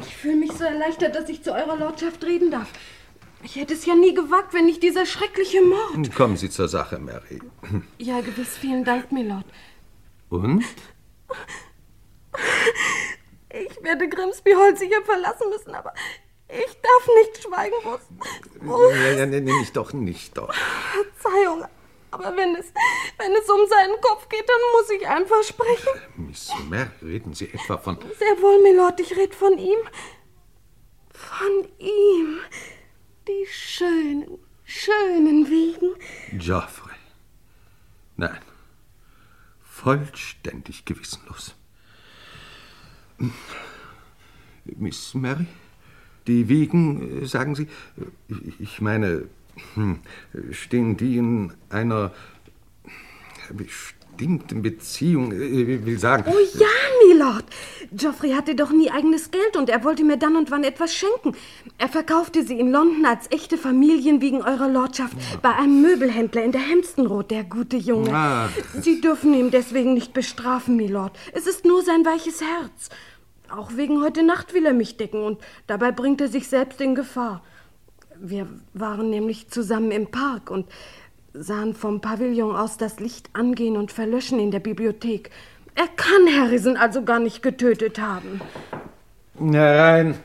Ich fühle mich so erleichtert, dass ich zu eurer Lordschaft reden darf. Ich hätte es ja nie gewagt, wenn nicht dieser schreckliche Mord. Kommen Sie zur Sache, Mary. Ja, gewiss, vielen Dank, Milord. Und? Ich werde Grimsby Hall sicher verlassen müssen, aber Ich darf nicht schweigen, Boss. Ja, ja, nee, nee, nicht doch, nicht doch. Verzeihung, aber wenn es, wenn es um seinen Kopf geht, dann muss ich einfach sprechen. Miss Mer, reden Sie etwa von... Sehr wohl, Milord, ich rede von ihm. Von ihm. Die schönen, schönen Wiegen. Geoffrey. Nein. Vollständig gewissenlos. Miss Mary? Die Wiegen, äh, sagen Sie? Ich- Ich meine, stehen die in einer bestimmten Beziehung? Ich will sagen. Oh ja, Milord. Geoffrey hatte doch nie eigenes Geld und er wollte mir dann und wann etwas schenken. Er verkaufte sie in London als echte Familienwiegen eurer Lordschaft bei einem Möbelhändler in der Road, der gute Junge. Ach. Sie dürfen ihn deswegen nicht bestrafen, Milord. Es ist nur sein weiches Herz. Auch wegen heute Nacht will er mich decken und dabei bringt er sich selbst in Gefahr. Wir waren nämlich zusammen im Park und sahen vom Pavillon aus das Licht angehen und verlöschen in der Bibliothek. Er kann Harrison also gar nicht getötet haben. Herein.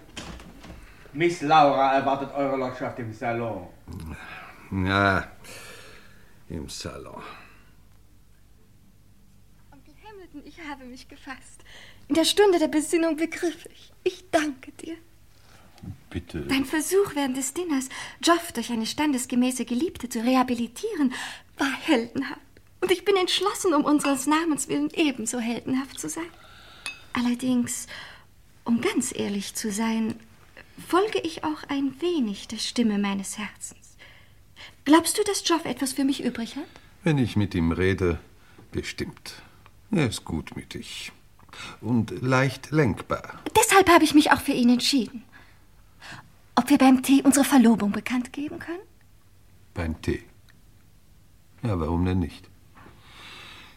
Miss Laura erwartet eure Lordschaft im Salon. Ja, im Salon. Hamilton, ich habe mich gefasst. In der Stunde der Besinnung begriff ich. Ich danke dir. Bitte. Dein Versuch während des Dinners, Joff durch eine standesgemäße Geliebte zu rehabilitieren, war heldenhaft. Und ich bin entschlossen, um unseres Namens willen ebenso heldenhaft zu sein. Allerdings, um ganz ehrlich zu sein, folge ich auch ein wenig der Stimme meines Herzens. Glaubst du, dass Joff etwas für mich übrig hat? Wenn ich mit ihm rede, bestimmt. Er ist gutmütig und leicht lenkbar. Deshalb habe ich mich auch für ihn entschieden. Ob wir beim Tee unsere Verlobung bekannt geben können? Beim Tee. Ja, warum denn nicht?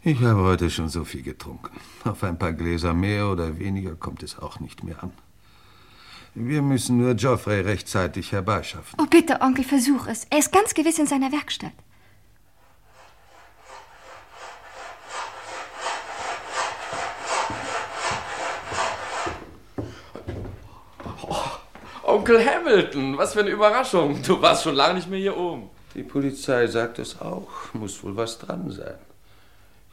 Ich habe heute schon so viel getrunken. Auf ein paar Gläser mehr oder weniger kommt es auch nicht mehr an. Wir müssen nur Geoffrey rechtzeitig herbeischaffen. Oh, bitte, Onkel, versuch es. Er ist ganz gewiss in seiner Werkstatt. Onkel Hamilton, was für eine Überraschung. Du warst schon lange nicht mehr hier oben. Die Polizei sagt es auch. Muss wohl was dran sein.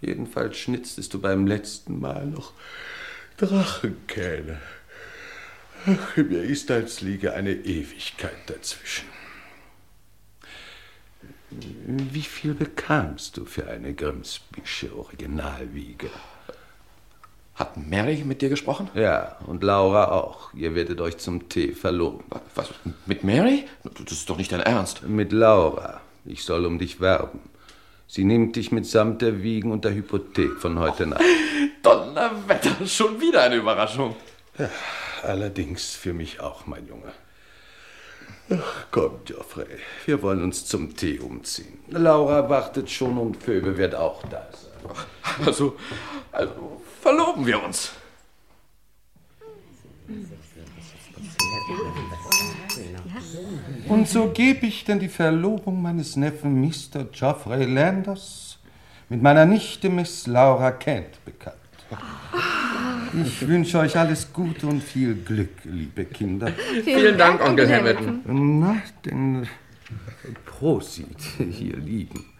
Jedenfalls schnitztest du beim letzten Mal noch Drachenkähne. Ach, mir ist, als liege eine Ewigkeit dazwischen. Wie viel bekamst du für eine Grimsbysche Originalwiege? Hat Mary mit dir gesprochen? Ja, und Laura auch. Ihr werdet euch zum Tee verloben. Was? Mit Mary? Das ist doch nicht dein Ernst. Mit Laura. Ich soll um dich werben. Sie nimmt dich mitsamt der Wiegen und der Hypothek von heute Nacht. Donnerwetter, schon wieder eine Überraschung. Ja, allerdings für mich auch, mein Junge. Ach, komm, Geoffrey, wir wollen uns zum Tee umziehen. Laura wartet schon und Phoebe wird auch da sein. Also, also verloben wir uns. Und so gebe ich denn die Verlobung meines Neffen Mr. Geoffrey Landers mit meiner Nichte Miss Laura Kent bekannt. Ich wünsche euch alles Gute und viel Glück, liebe Kinder. Vielen Vielen Dank, Dank, Onkel Hamilton. Na, denn Prosit, hier liegen.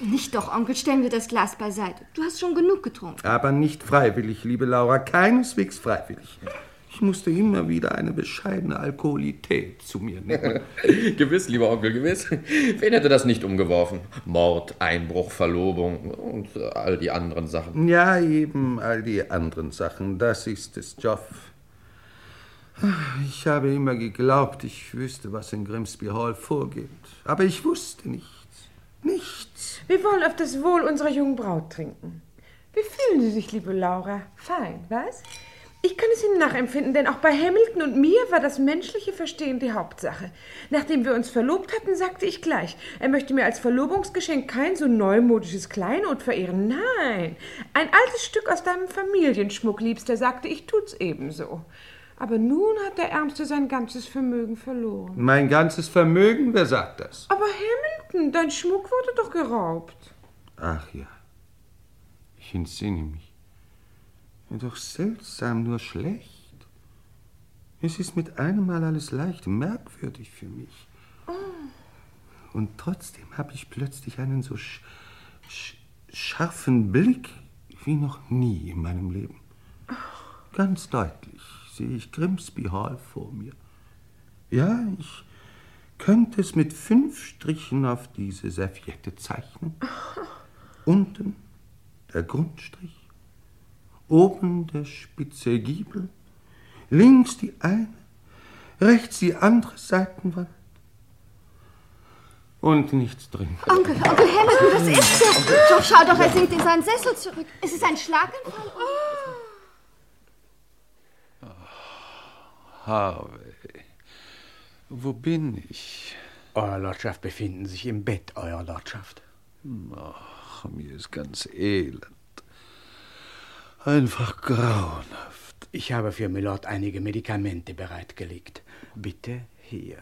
Nicht doch, Onkel, stellen wir das Glas beiseite. Du hast schon genug getrunken. Aber nicht freiwillig, liebe Laura, keineswegs freiwillig. Ich musste immer wieder eine bescheidene Alkoholität zu mir nehmen. gewiss, lieber Onkel, gewiss. Wen hätte das nicht umgeworfen? Mord, Einbruch, Verlobung und all die anderen Sachen. Ja, eben all die anderen Sachen. Das ist es, Joff. Ich habe immer geglaubt, ich wüsste, was in Grimsby Hall vorgeht. Aber ich wusste nichts. Nichts. Wir wollen auf das Wohl unserer jungen Braut trinken. Wie fühlen Sie sich, liebe Laura? Fein, was? Ich kann es Ihnen nachempfinden, denn auch bei Hamilton und mir war das menschliche Verstehen die Hauptsache. Nachdem wir uns verlobt hatten, sagte ich gleich, er möchte mir als Verlobungsgeschenk kein so neumodisches Kleinod verehren. Nein, ein altes Stück aus deinem Familienschmuck, Liebster, sagte ich, tut's ebenso. Aber nun hat der Ärmste sein ganzes Vermögen verloren. Mein ganzes Vermögen? Wer sagt das? Aber Hamilton, dein Schmuck wurde doch geraubt. Ach ja, ich entsinne mich. Doch seltsam, nur schlecht. Es ist mit einem Mal alles leicht merkwürdig für mich. Und trotzdem habe ich plötzlich einen so sch sch scharfen Blick wie noch nie in meinem Leben. Ganz deutlich sehe ich Grimsby Hall vor mir. Ja, ich könnte es mit fünf Strichen auf diese Serviette zeichnen. Unten der Grundstrich, oben der spitze Giebel, links die eine, rechts die andere Seitenwand und nichts drin. Onkel, Onkel Hamilton, was ist denn? Doch, schau doch, er sinkt in seinen Sessel zurück. Ist es ein Schlaganfall? Harvey, wo bin ich? Euer Lordschaft befinden sich im Bett, Euer Lordschaft. Ach, mir ist ganz elend. Einfach grauenhaft. Ich habe für Milord einige Medikamente bereitgelegt. Bitte hier.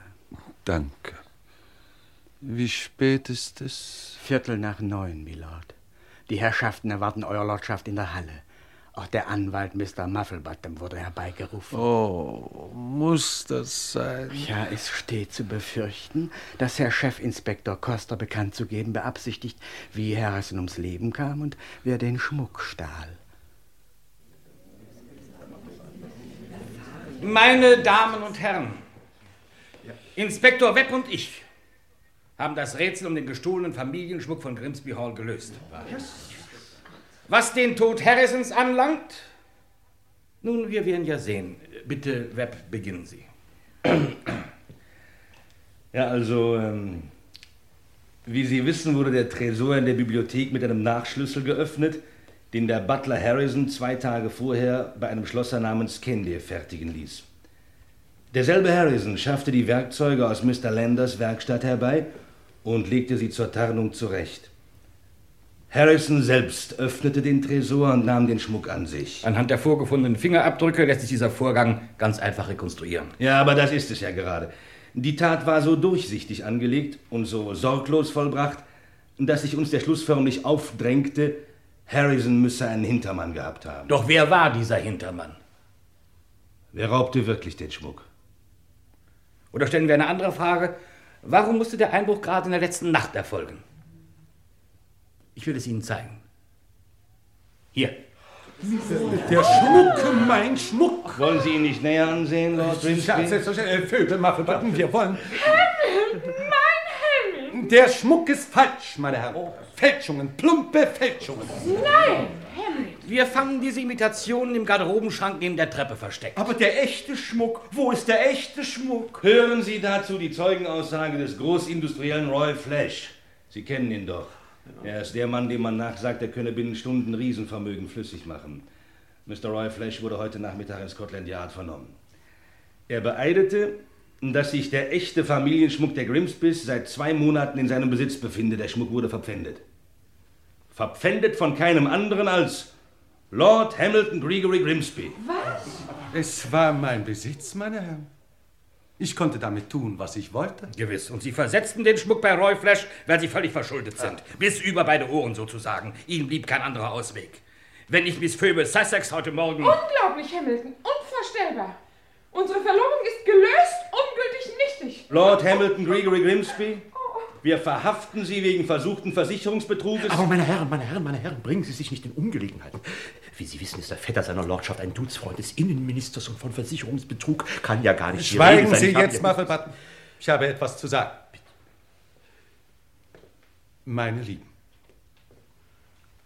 Danke. Wie spät ist es? Viertel nach neun, Milord. Die Herrschaften erwarten Euer Lordschaft in der Halle. Auch der Anwalt Mr. Mufflebottom wurde herbeigerufen. Oh, muss das sein? Ja, es steht zu befürchten, dass Herr Chefinspektor Coster bekannt zu geben beabsichtigt, wie Harrison ums Leben kam und wer den Schmuck stahl. Meine Damen und Herren, Inspektor Webb und ich haben das Rätsel um den gestohlenen Familienschmuck von Grimsby Hall gelöst. Was den Tod Harrisons anlangt, nun, wir werden ja sehen. Bitte, Webb, beginnen Sie. Ja, also, ähm, wie Sie wissen, wurde der Tresor in der Bibliothek mit einem Nachschlüssel geöffnet, den der Butler Harrison zwei Tage vorher bei einem Schlosser namens Candy fertigen ließ. Derselbe Harrison schaffte die Werkzeuge aus Mr. Landers Werkstatt herbei und legte sie zur Tarnung zurecht. Harrison selbst öffnete den Tresor und nahm den Schmuck an sich. Anhand der vorgefundenen Fingerabdrücke lässt sich dieser Vorgang ganz einfach rekonstruieren. Ja, aber das ist es ja gerade. Die Tat war so durchsichtig angelegt und so sorglos vollbracht, dass sich uns der Schluss förmlich aufdrängte, Harrison müsse einen Hintermann gehabt haben. Doch wer war dieser Hintermann? Wer raubte wirklich den Schmuck? Oder stellen wir eine andere Frage. Warum musste der Einbruch gerade in der letzten Nacht erfolgen? Ich will es Ihnen zeigen. Hier. Der Schmuck, mein Schmuck. Wollen Sie ihn nicht näher ansehen, Lord Ja, Grimsby? selbstverständlich. Äh, Vögel, Mufflebutton, wir wollen... Hamilton, mein Hamilton! Der Schmuck ist falsch, meine Herren. Fälschungen, plumpe Fälschungen. Nein, Hamilton! Wir fanden diese Imitationen im Garderobenschrank neben der Treppe versteckt. Aber der echte Schmuck, wo ist der echte Schmuck? Hören Sie dazu die Zeugenaussage des Großindustriellen Roy Flash. Sie kennen ihn doch. Er ist der Mann, dem man nachsagt, er könne binnen Stunden Riesenvermögen flüssig machen. Mr. Roy Flash wurde heute Nachmittag in Scotland Yard vernommen. Er beeidete, dass sich der echte Familienschmuck der Grimsbys seit zwei Monaten in seinem Besitz befinde. Der Schmuck wurde verpfändet. Verpfändet von keinem anderen als Lord Hamilton Gregory Grimsby. Was? Es war mein Besitz, meine Herren. Ich konnte damit tun, was ich wollte. Gewiss. Und Sie versetzten den Schmuck bei Roy Flash, weil Sie völlig verschuldet sind. Bis über beide Ohren sozusagen. Ihnen blieb kein anderer Ausweg. Wenn ich Miss Phoebe Sussex heute Morgen... Unglaublich, Hamilton. Unvorstellbar. Unsere Verlobung ist gelöst, ungültig, nichtig. Lord Hamilton Gregory Grimsby, wir verhaften Sie wegen versuchten Versicherungsbetruges. Aber meine Herren, meine Herren, meine Herren, bringen Sie sich nicht in Ungelegenheiten. Wie Sie wissen, ist der Vetter seiner Lordschaft ein Duzfreund des Innenministers und von Versicherungsbetrug kann ja gar nicht die Rede Schweigen. Sie Ich habe jetzt, Mufflebutton. Ich habe etwas zu sagen. Meine Lieben,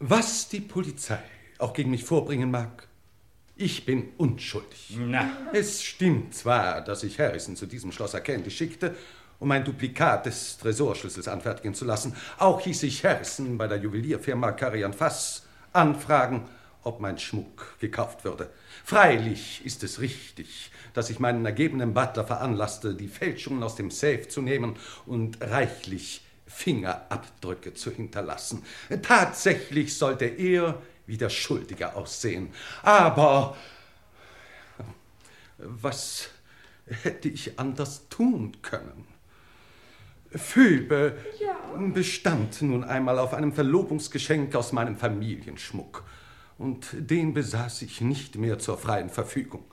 was die Polizei auch gegen mich vorbringen mag, ich bin unschuldig. Na. Es stimmt zwar, dass ich Harrison zu diesem Schlosser Candy schickte, um ein Duplikat des Tresorschlüssels anfertigen zu lassen. Auch hieß ich Harrison bei der Juwelierfirma Carian Fass anfragen, ob mein Schmuck gekauft würde. Freilich ist es richtig, dass ich meinen ergebenen Butler veranlasste, die Fälschungen aus dem Safe zu nehmen und reichlich Fingerabdrücke zu hinterlassen. Tatsächlich sollte er wie der Schuldige aussehen. Aber was hätte ich anders tun können? Phoebe bestand nun einmal auf einem Verlobungsgeschenk aus meinem Familienschmuck. Und den besaß ich nicht mehr zur freien Verfügung.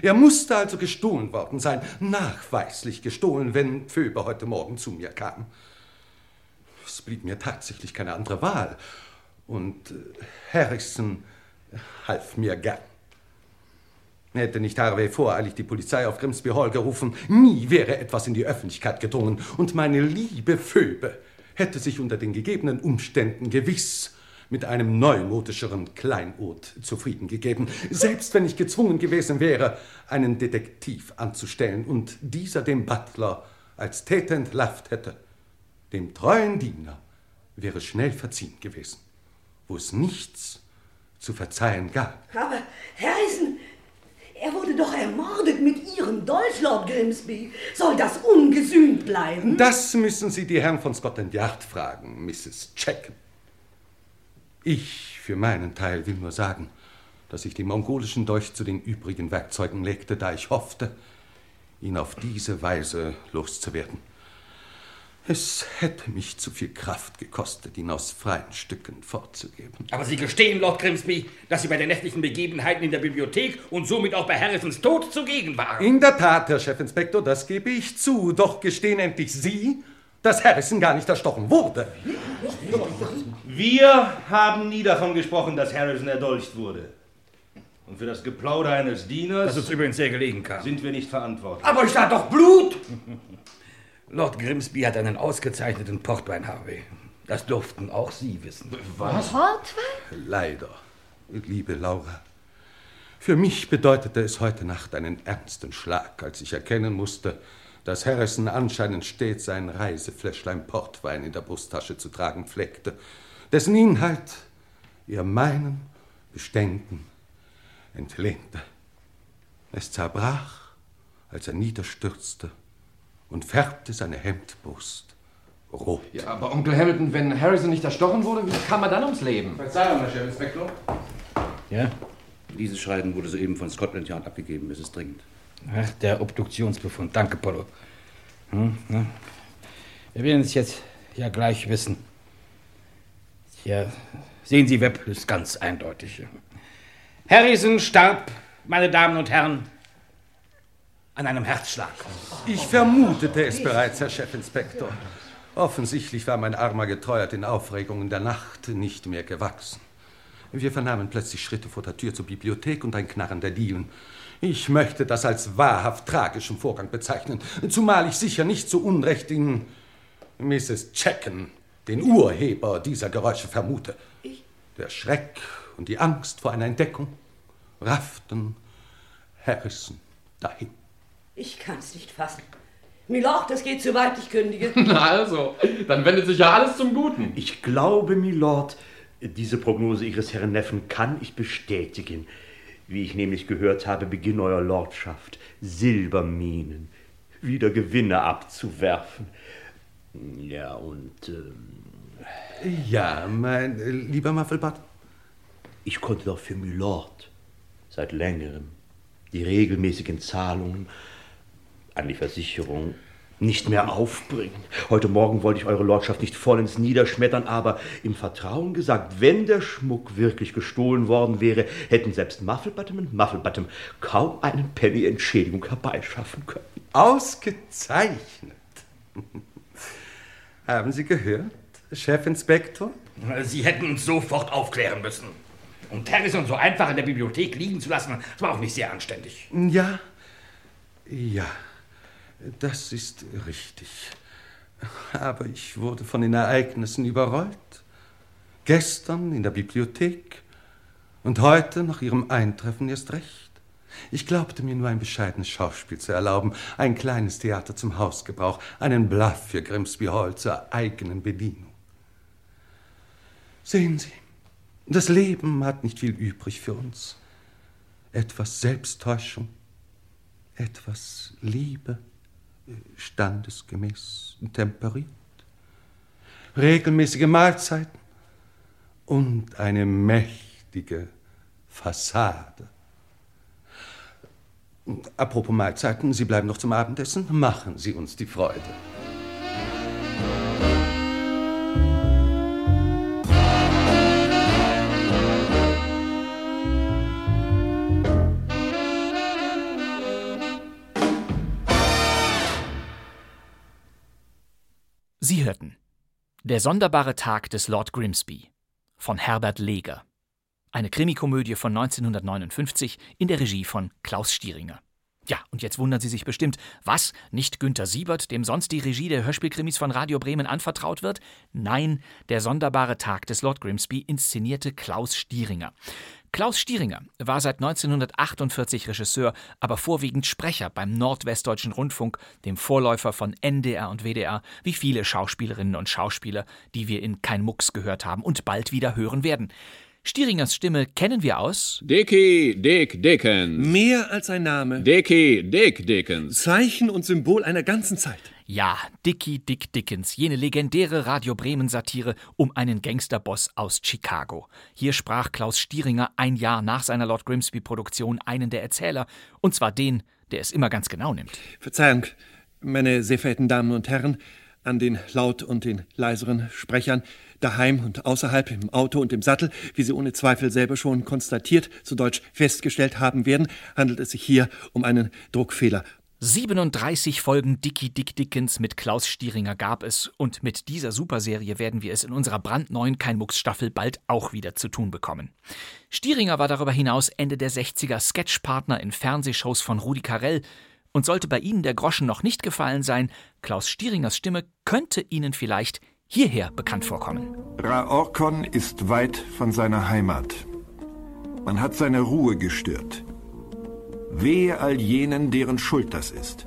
Er musste also gestohlen worden sein, nachweislich gestohlen, wenn Phoebe heute Morgen zu mir kam. Es blieb mir tatsächlich keine andere Wahl. Und äh, Harrison half mir gern. Hätte nicht Harvey voreilig die Polizei auf Grimsby Hall gerufen, nie wäre etwas in die Öffentlichkeit gedrungen. Und meine liebe Phoebe hätte sich unter den gegebenen Umständen gewiss mit einem neumodischeren Kleinod zufrieden gegeben, selbst wenn ich gezwungen gewesen wäre, einen Detektiv anzustellen und dieser dem Butler als Täter entlarvt hätte. Dem treuen Diener wäre schnell verziehen gewesen, wo es nichts zu verzeihen gab. Aber Harrison, doch ermordet mit Ihrem Dolch, Lord Grimsby. Soll das ungesühnt bleiben? Das müssen Sie die Herren von Scotland Yard fragen, Mrs. Checken. Ich für meinen Teil will nur sagen, dass ich den mongolischen Dolch zu den übrigen Werkzeugen legte, da ich hoffte, ihn auf diese Weise loszuwerden. Es hätte mich zu viel Kraft gekostet, ihn aus freien Stücken fortzugeben. Aber Sie gestehen, Lord Grimsby, dass Sie bei den nächtlichen Begebenheiten in der Bibliothek und somit auch bei Harrisons Tod zugegen waren. In der Tat, Herr Chefinspektor, das gebe ich zu. Doch gestehen endlich Sie, dass Harrison gar nicht erstochen wurde. Wir haben nie davon gesprochen, dass Harrison erdolcht wurde. Und für das Geplauder eines Dieners. Das uns übrigens sehr gelegen kam. Sind wir nicht verantwortlich. Aber ich sah doch Blut! Lord Grimsby hat einen ausgezeichneten Portwein, Harvey. Das durften auch Sie wissen. Was? Portwein? Leider, liebe Laura. Für mich bedeutete es heute Nacht einen ernsten Schlag, als ich erkennen musste, dass Harrison anscheinend stets sein Reisefläschlein Portwein in der Brusttasche zu tragen pflegte, dessen Inhalt er meinen Beständen entlehnte. Es zerbrach, als er niederstürzte und färbte seine Hemdbrust rot. Ja, aber Onkel Hamilton, wenn Harrison nicht erstochen wurde, wie kam er dann ums Leben? Verzeihung, Herr Chefinspektor. Ja? Dieses Schreiben wurde soeben von Scotland Yard abgegeben. Es ist dringend. Ach, der Obduktionsbefund. Danke, Polo. Hm, ne? Wir werden es jetzt ja gleich wissen. Ja, sehen Sie, Webb ist ganz eindeutig. Harrison starb, meine Damen und Herren, an einem Herzschlag. Ich vermutete es bereits, Herr Chefinspektor. Offensichtlich war mein armer Getreuer den Aufregungen der Nacht nicht mehr gewachsen. Wir vernahmen plötzlich Schritte vor der Tür zur Bibliothek und ein Knarren der Dielen. Ich möchte das als wahrhaft tragischen Vorgang bezeichnen, zumal ich sicher nicht zu Unrecht in Mrs. Checken, den Urheber dieser Geräusche, vermute. Der Schreck und die Angst vor einer Entdeckung rafften Harrison dahin. Ich kann's nicht fassen. Milord, das geht zu weit, ich kündige. Na also, dann wendet sich ja alles zum Guten. Ich glaube, Milord, diese Prognose Ihres Herrn Neffen kann ich bestätigen. Wie ich nämlich gehört habe, beginnt Euer Lordschaft, Silberminen, wieder Gewinne abzuwerfen. Ja, und. Ähm, ja, mein äh, lieber Muffelbart. Ich konnte doch für Milord seit längerem die regelmäßigen Zahlungen an die Versicherung nicht mehr aufbringen. Heute Morgen wollte ich Eure Lordschaft nicht vollends niederschmettern, aber im Vertrauen gesagt, wenn der Schmuck wirklich gestohlen worden wäre, hätten selbst Mufflebottom und Mufflebottom kaum einen Penny Entschädigung herbeischaffen können. Ausgezeichnet. Haben Sie gehört, Chefinspektor? Sie hätten uns sofort aufklären müssen. Und Harrison so einfach in der Bibliothek liegen zu lassen, das war auch nicht sehr anständig. Ja, ja, das ist richtig. Aber ich wurde von den Ereignissen überrollt. Gestern in der Bibliothek und heute nach ihrem Eintreffen erst recht. Ich glaubte mir nur ein bescheidenes Schauspiel zu erlauben, ein kleines Theater zum Hausgebrauch, einen Bluff für Grimsby Hall zur eigenen Bedienung. Sehen Sie, das Leben hat nicht viel übrig für uns. Etwas Selbsttäuschung, etwas Liebe, standesgemäß temperiert, regelmäßige Mahlzeiten und eine mächtige Fassade. Apropos Mahlzeiten, Sie bleiben noch zum Abendessen. Machen Sie uns die Freude. Der sonderbare Tag des Lord Grimsby von Herbert Leger. Eine Krimikomödie von 1959 in der Regie von Klaus Stieringer. Ja, und jetzt wundern Sie sich bestimmt, was? Nicht Günter Siebert, dem sonst die Regie der Hörspielkrimis von Radio Bremen anvertraut wird? Nein, der sonderbare Tag des Lord Grimsby inszenierte Klaus Stieringer. Klaus Stieringer war seit 1948 Regisseur, aber vorwiegend Sprecher beim Nordwestdeutschen Rundfunk, dem Vorläufer von NDR und WDR, wie viele Schauspielerinnen und Schauspieler, die wir in Kein Mucks gehört haben und bald wieder hören werden. Stieringers Stimme kennen wir aus Dickie Dick Dickens. Mehr als ein Name. Dickie Dick Dickens. Zeichen und Symbol einer ganzen Zeit. Ja, Dickie Dick Dickens, jene legendäre Radio Bremen Satire um einen Gangsterboss aus Chicago. Hier sprach Klaus Stieringer ein Jahr nach seiner Lord Grimsby Produktion einen der Erzähler, und zwar den, der es immer ganz genau nimmt. Verzeihung, meine sehr verehrten Damen und Herren, an den laut und den leiseren Sprechern, daheim und außerhalb, im Auto und im Sattel, wie Sie ohne Zweifel selber schon konstatiert, zu Deutsch festgestellt haben werden, handelt es sich hier um einen Druckfehler. 37 Folgen Dickie Dick Dickens mit Klaus Stieringer gab es und mit dieser Superserie werden wir es in unserer brandneuen Keinmucks-Staffel bald auch wieder zu tun bekommen. Stieringer war darüber hinaus Ende der 60er Sketchpartner in Fernsehshows von Rudi Carell und sollte bei Ihnen der Groschen noch nicht gefallen sein, Klaus Stieringers Stimme könnte Ihnen vielleicht hierher bekannt vorkommen. Raorkon ist weit von seiner Heimat. Man hat seine Ruhe gestört. Wehe all jenen, deren Schuld das ist.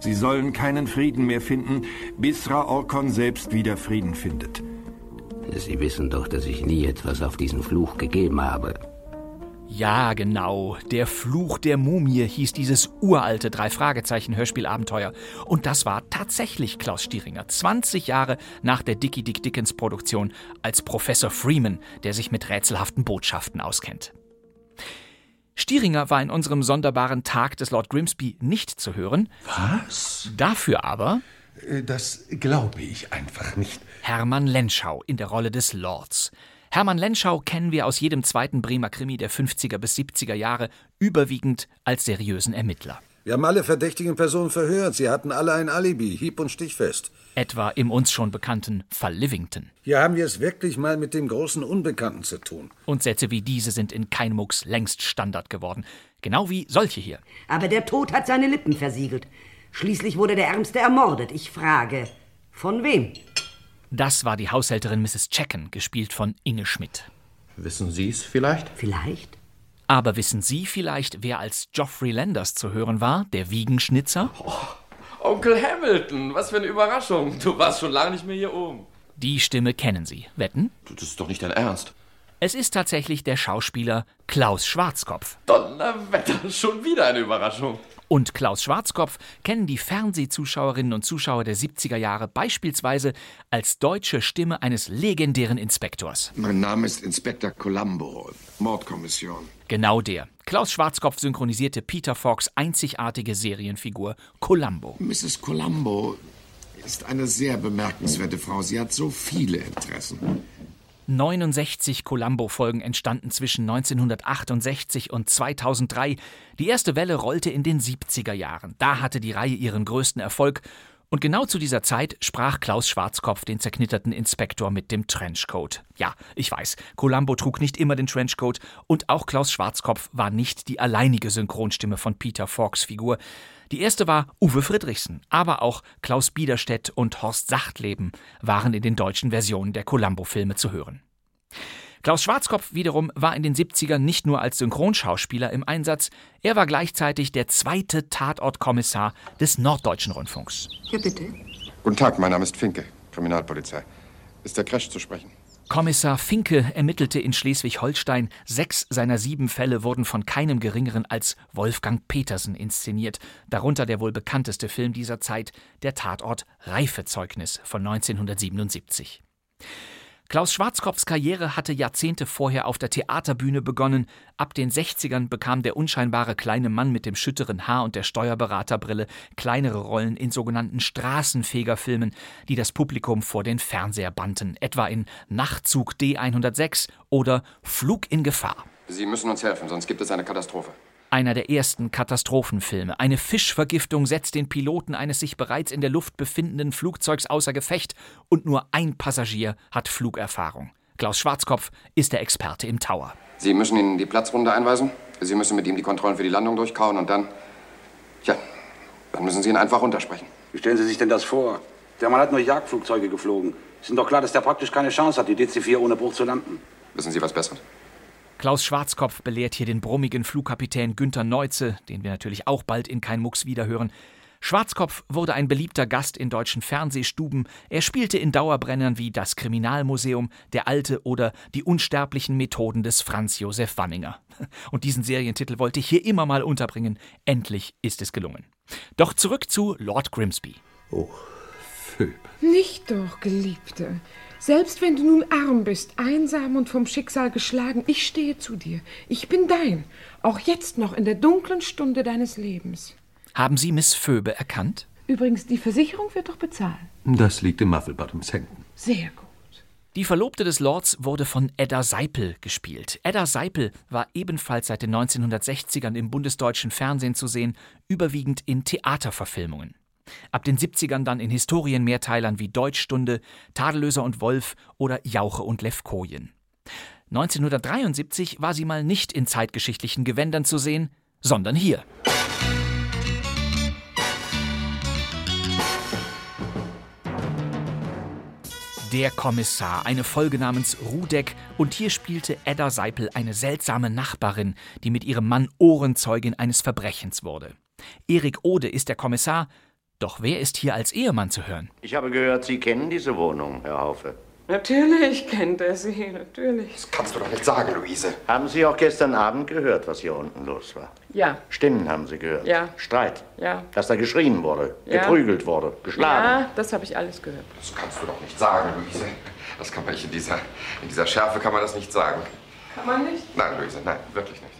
Sie sollen keinen Frieden mehr finden, bis Raorkon selbst wieder Frieden findet. Sie wissen doch, dass ich nie etwas auf diesen Fluch gegeben habe. Ja, genau. Der Fluch der Mumie hieß dieses uralte Drei-Fragezeichen-Hörspielabenteuer. Und das war tatsächlich Klaus Stieringer, 20 Jahre nach der Dickie Dick Dickens Produktion, als Professor Freeman, der sich mit rätselhaften Botschaften auskennt. Stieringer war in unserem sonderbaren Tag des Lord Grimsby nicht zu hören. Was? Dafür aber. Das glaube ich einfach nicht. Hermann Lenschau in der Rolle des Lords. Hermann Lenschau kennen wir aus jedem zweiten Bremer Krimi der 50er bis 70er Jahre überwiegend als seriösen Ermittler. Wir haben alle verdächtigen Personen verhört. Sie hatten alle ein Alibi, hieb- und stichfest. Etwa im uns schon bekannten Fall Livington. Hier haben wir es wirklich mal mit dem großen Unbekannten zu tun. Und Sätze wie diese sind in Keinmucks längst Standard geworden. Genau wie solche hier. Aber der Tod hat seine Lippen versiegelt. Schließlich wurde der Ärmste ermordet. Ich frage, von wem? Das war die Haushälterin Mrs. Checken, gespielt von Inge Schmidt. Wissen Sie es vielleicht? Vielleicht. Aber wissen Sie vielleicht, wer als Geoffrey Landers zu hören war, der Wiegenschnitzer? Oh, Onkel Hamilton, was für eine Überraschung. Du warst schon lange nicht mehr hier oben. Die Stimme kennen Sie. Wetten? Das ist doch nicht dein Ernst. Es ist tatsächlich der Schauspieler Klaus Schwarzkopf. Donnerwetter, schon wieder eine Überraschung. Und Klaus Schwarzkopf kennen die Fernsehzuschauerinnen und Zuschauer der 70er Jahre beispielsweise als deutsche Stimme eines legendären Inspektors. Mein Name ist Inspektor Columbo, Mordkommission. Genau der. Klaus Schwarzkopf synchronisierte Peter Falks einzigartige Serienfigur Columbo. Mrs. Columbo ist eine sehr bemerkenswerte Frau. Sie hat so viele Interessen. 69 Columbo-Folgen entstanden zwischen 1968 und 2003. Die erste Welle rollte in den 70er Jahren. Da hatte die Reihe ihren größten Erfolg. Und genau zu dieser Zeit sprach Klaus Schwarzkopf den zerknitterten Inspektor mit dem Trenchcoat. Ja, ich weiß, Columbo trug nicht immer den Trenchcoat und auch Klaus Schwarzkopf war nicht die alleinige Synchronstimme von Peter Falks Figur. Die erste war Uwe Friedrichsen, aber auch Klaus Biederstedt und Horst Sachtleben waren in den deutschen Versionen der Columbo-Filme zu hören. Klaus Schwarzkopf wiederum war in den 70ern nicht nur als Synchronschauspieler im Einsatz, er war gleichzeitig der zweite Tatortkommissar des Norddeutschen Rundfunks. Ja, bitte. Guten Tag, mein Name ist Finke, Kriminalpolizei. Ist der Crash zu sprechen? Kommissar Finke ermittelte in Schleswig-Holstein. Sechs seiner sieben Fälle wurden von keinem Geringeren als Wolfgang Petersen inszeniert. Darunter der wohl bekannteste Film dieser Zeit, der Tatort Reifezeugnis von 1977. Klaus Schwarzkopfs Karriere hatte Jahrzehnte vorher auf der Theaterbühne begonnen. Ab den 60ern bekam der unscheinbare kleine Mann mit dem schütteren Haar und der Steuerberaterbrille kleinere Rollen in sogenannten Straßenfegerfilmen, die das Publikum vor den Fernseher bannten, etwa in Nachtzug D106 oder Flug in Gefahr. Sie müssen uns helfen, sonst gibt es eine Katastrophe. Einer der ersten Katastrophenfilme. Eine Fischvergiftung setzt den Piloten eines sich bereits in der Luft befindenden Flugzeugs außer Gefecht und nur ein Passagier hat Flugerfahrung. Klaus Schwarzkopf ist der Experte im Tower. Sie müssen ihn in die Platzrunde einweisen. Sie müssen mit ihm die Kontrollen für die Landung durchkauen und dann. Ja, dann müssen Sie ihn einfach runtersprechen. Wie stellen Sie sich denn das vor? Der Mann hat nur Jagdflugzeuge geflogen. Ist Ihnen doch klar, dass der praktisch keine Chance hat, die DC-4 ohne Bruch zu landen. Wissen Sie was Besseres? Klaus Schwarzkopf belehrt hier den brummigen Flugkapitän Günther Neuze, den wir natürlich auch bald in Kein Mucks wiederhören. Schwarzkopf wurde ein beliebter Gast in deutschen Fernsehstuben. Er spielte in Dauerbrennern wie Das Kriminalmuseum, Der Alte oder Die unsterblichen Methoden des Franz Josef Wanninger. Und diesen Serientitel wollte ich hier immer mal unterbringen. Endlich ist es gelungen. Doch zurück zu Lord Grimsby. Oh, Phoebe. Nicht doch, Geliebte. Selbst wenn du nun arm bist, einsam und vom Schicksal geschlagen, ich stehe zu dir. Ich bin dein, auch jetzt noch in der dunklen Stunde deines Lebens. Haben Sie Miss Phoebe erkannt? Übrigens, die Versicherung wird doch bezahlen. Das liegt im Muffelbottoms Händen. Sehr gut. Die Verlobte des Lords wurde von Edda Seipel gespielt. Edda Seipel war ebenfalls seit den 1960ern im bundesdeutschen Fernsehen zu sehen, überwiegend in Theaterverfilmungen. Ab den 70ern dann in Historienmehrteilern wie Deutschstunde, Tadellöser und Wolf oder Jauche und Levkojen. 1973 war sie mal nicht in zeitgeschichtlichen Gewändern zu sehen, sondern hier. Der Kommissar, eine Folge namens Rudeck, und hier spielte Edda Seipel eine seltsame Nachbarin, die mit ihrem Mann Ohrenzeugin eines Verbrechens wurde. Erik Ode ist der Kommissar, doch wer ist hier als Ehemann zu hören? Ich habe gehört, Sie kennen diese Wohnung, Herr Haufe. Natürlich kennt er sie, natürlich. Das kannst du doch nicht sagen, Luise. Haben Sie auch gestern Abend gehört, was hier unten los war? Ja. Stimmen haben Sie gehört. Ja. Streit. Ja. Dass da geschrien wurde, Ja. geprügelt wurde, geschlagen. Ja, das habe ich alles gehört. Das kannst du doch nicht sagen, Luise. Das kann man nicht in dieser, in dieser Schärfe kann man das nicht sagen. Kann man nicht? Nein, Luise, nein, wirklich nicht.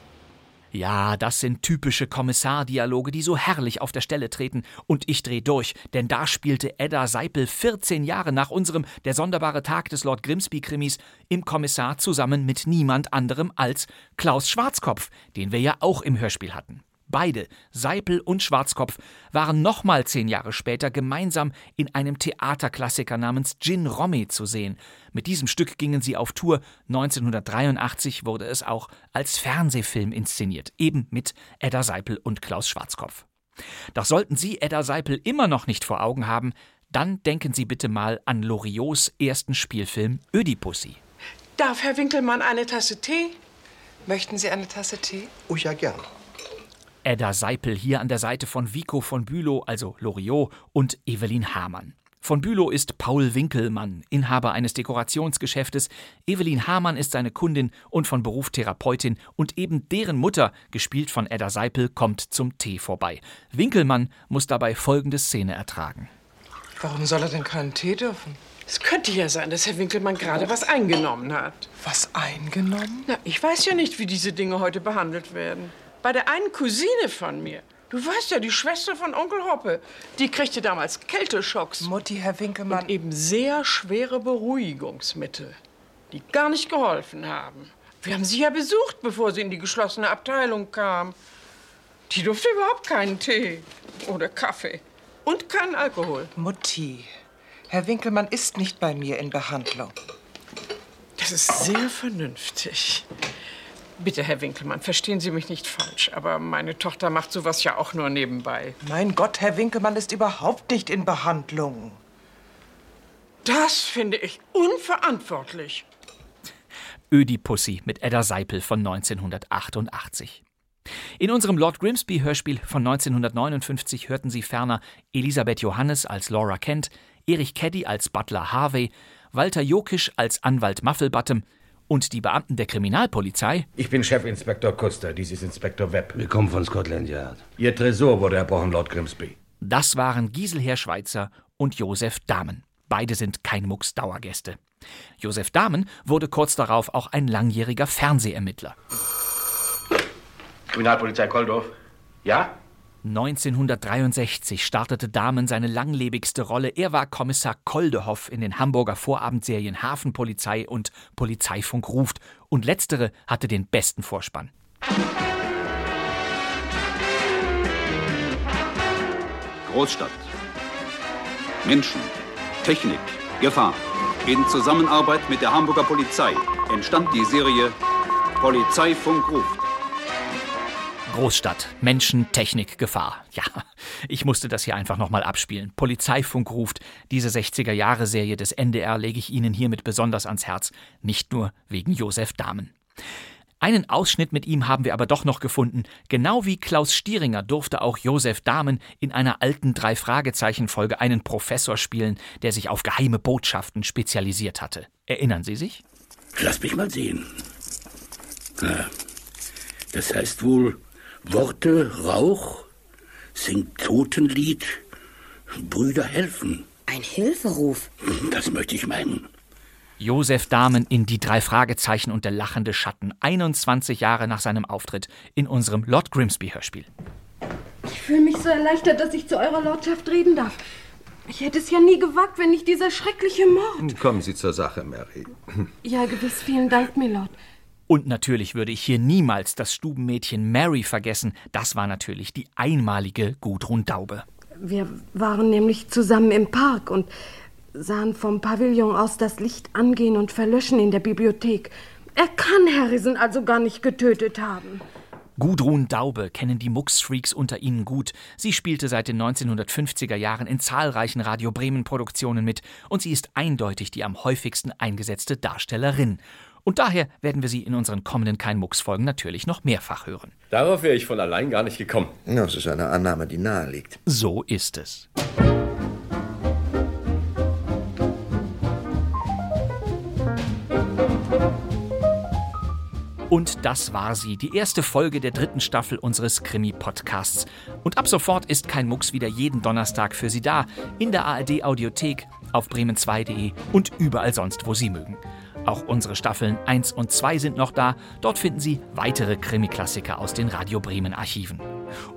Ja, das sind typische Kommissardialoge, die so herrlich auf der Stelle treten. Und ich dreh durch, denn da spielte Edda Seipel 14 Jahre nach unserem Der sonderbare Tag des Lord Grimsby-Krimis im Kommissar zusammen mit niemand anderem als Klaus Schwarzkopf, den wir ja auch im Hörspiel hatten. Beide, Seipel und Schwarzkopf, waren nochmal zehn Jahre später gemeinsam in einem Theaterklassiker namens Gin Romy zu sehen. Mit diesem Stück gingen sie auf Tour. 1983 wurde es auch als Fernsehfilm inszeniert, eben mit Edda Seipel und Klaus Schwarzkopf. Doch sollten Sie Edda Seipel immer noch nicht vor Augen haben, dann denken Sie bitte mal an Loriots ersten Spielfilm Ödipussy. Darf Herr Winkelmann eine Tasse Tee? Möchten Sie eine Tasse Tee? Oh ja, gern. Edda Seipel hier an der Seite von Vico von Bülow, also Loriot, und Evelyn Hamann. Von Bülow ist Paul Winkelmann, Inhaber eines Dekorationsgeschäftes. Evelyn Hamann ist seine Kundin und von Beruf Therapeutin und eben deren Mutter, gespielt von Edda Seipel, kommt zum Tee vorbei. Winkelmann muss dabei folgende Szene ertragen. Warum soll er denn keinen Tee dürfen? Es könnte ja sein, dass Herr Winkelmann gerade was eingenommen hat. Was eingenommen? Na, ich weiß ja nicht, wie diese Dinge heute behandelt werden. Bei der einen Cousine von mir. Du weißt ja, die Schwester von Onkel Hoppe. Die kriegte damals Kälteschocks. Mutti, Herr Winkelmann. Und eben sehr schwere Beruhigungsmittel, die gar nicht geholfen haben. Wir haben sie ja besucht, bevor sie in die geschlossene Abteilung kam. Die durfte überhaupt keinen Tee oder Kaffee. Und keinen Alkohol. Mutti, Herr Winkelmann ist nicht bei mir in Behandlung. Das ist sehr vernünftig. Bitte, Herr Winkelmann, verstehen Sie mich nicht falsch, aber meine Tochter macht sowas ja auch nur nebenbei. Mein Gott, Herr Winkelmann ist überhaupt nicht in Behandlung. Das finde ich unverantwortlich. Ödipussy mit Edda Seipel von 1988. In unserem Lord Grimsby Hörspiel von 1959 hörten Sie ferner Elisabeth Johannes als Laura Kent, Erich Keddy als Butler Harvey, Walter Jokisch als Anwalt Muffelbottom und die Beamten der Kriminalpolizei. Ich bin Chefinspektor Custer, dies ist Inspektor Webb. Wir kommen von Scotland Yard. Ihr Tresor wurde erbrochen, Lord Grimsby. Das waren Giselher Schweitzer und Josef Dahmen. Beide sind kein Mucks Dauergäste. Josef Dahmen wurde kurz darauf auch ein langjähriger Fernsehermittler. Kriminalpolizei Koldorf. Ja? 1963 startete Dahmen seine langlebigste Rolle. Er war Kommissar Koldehoff in den Hamburger Vorabendserien Hafenpolizei und Polizeifunk ruft. Und letztere hatte den besten Vorspann. Großstadt. Menschen. Technik. Gefahr. In Zusammenarbeit mit der Hamburger Polizei entstand die Serie Polizeifunk ruft. Großstadt, Menschen, Technik, Gefahr. Ja, ich musste das hier einfach nochmal abspielen. Polizeifunk ruft. Diese 60er-Jahre-Serie des NDR lege ich Ihnen hiermit besonders ans Herz. Nicht nur wegen Josef Dahmen. Einen Ausschnitt mit ihm haben wir aber doch noch gefunden. Genau wie Klaus Stieringer durfte auch Josef Dahmen in einer alten Drei-Fragezeichen-Folge einen Professor spielen, der sich auf geheime Botschaften spezialisiert hatte. Erinnern Sie sich? Lass mich mal sehen. Ah, das heißt wohl Worte, Rauch, singt Totenlied, Brüder helfen. Ein Hilferuf. Das möchte ich meinen. Josef Dahmen in Die drei Fragezeichen und der lachende Schatten, 21 Jahre nach seinem Auftritt in unserem Lord Grimsby-Hörspiel. Ich fühle mich so erleichtert, dass ich zu eurer Lordschaft reden darf. Ich hätte es ja nie gewagt, wenn nicht dieser schreckliche Mord. Kommen Sie zur Sache, Mary. Ja, gewiss, vielen Dank, Milord. Und natürlich würde ich hier niemals das Stubenmädchen Mary vergessen. Das war natürlich die einmalige Gudrun Daube. Wir waren nämlich zusammen im Park und sahen vom Pavillon aus das Licht angehen und verlöschen in der Bibliothek. Er kann Harrison also gar nicht getötet haben. Gudrun Daube kennen die Mux-Freaks unter Ihnen gut. Sie spielte seit den 1950er Jahren in zahlreichen Radio Bremen-Produktionen mit und sie ist eindeutig die am häufigsten eingesetzte Darstellerin. Und daher werden wir sie in unseren kommenden Kein-Mucks-Folgen natürlich noch mehrfach hören. Darauf wäre ich von allein gar nicht gekommen. Das ist eine Annahme, die nahe liegt. So ist es. Und das war sie, die erste Folge der dritten Staffel unseres Krimi-Podcasts. Und ab sofort ist kein Mucks wieder jeden Donnerstag für Sie da, in der ARD-Audiothek, auf bremen2.de und überall sonst, wo Sie mögen. Auch unsere Staffeln 1 und 2 sind noch da. Dort finden Sie weitere Krimi-Klassiker aus den Radio Bremen Archiven.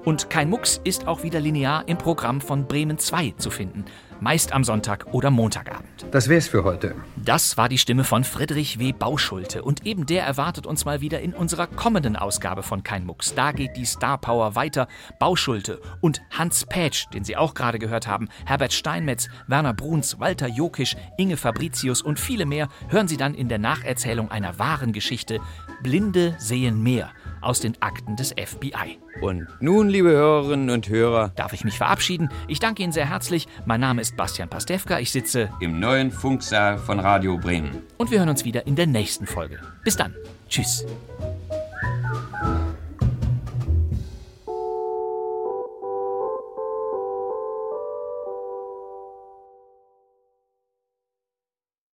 Und kein Mucks ist auch wieder linear im Programm von Bremen 2 zu finden meist am Sonntag oder Montagabend. Das wär's für heute. Das war die Stimme von Friedrich W. Bauschulte und eben der erwartet uns mal wieder in unserer kommenden Ausgabe von Kein Mucks. Da geht die Star Power weiter. Bauschulte und Hans Pätsch, den Sie auch gerade gehört haben, Herbert Steinmetz, Werner Bruns, Walter Jokisch, Inge Fabricius und viele mehr hören Sie dann in der Nacherzählung einer wahren Geschichte Blinde sehen mehr aus den Akten des FBI. Und nun, liebe Hörerinnen und Hörer, darf ich mich verabschieden. Ich danke Ihnen sehr herzlich. Mein Name ist Bastian Pastewka. Ich sitze im neuen Funksaal von Radio Bremen. Und wir hören uns wieder in der nächsten Folge. Bis dann. Tschüss.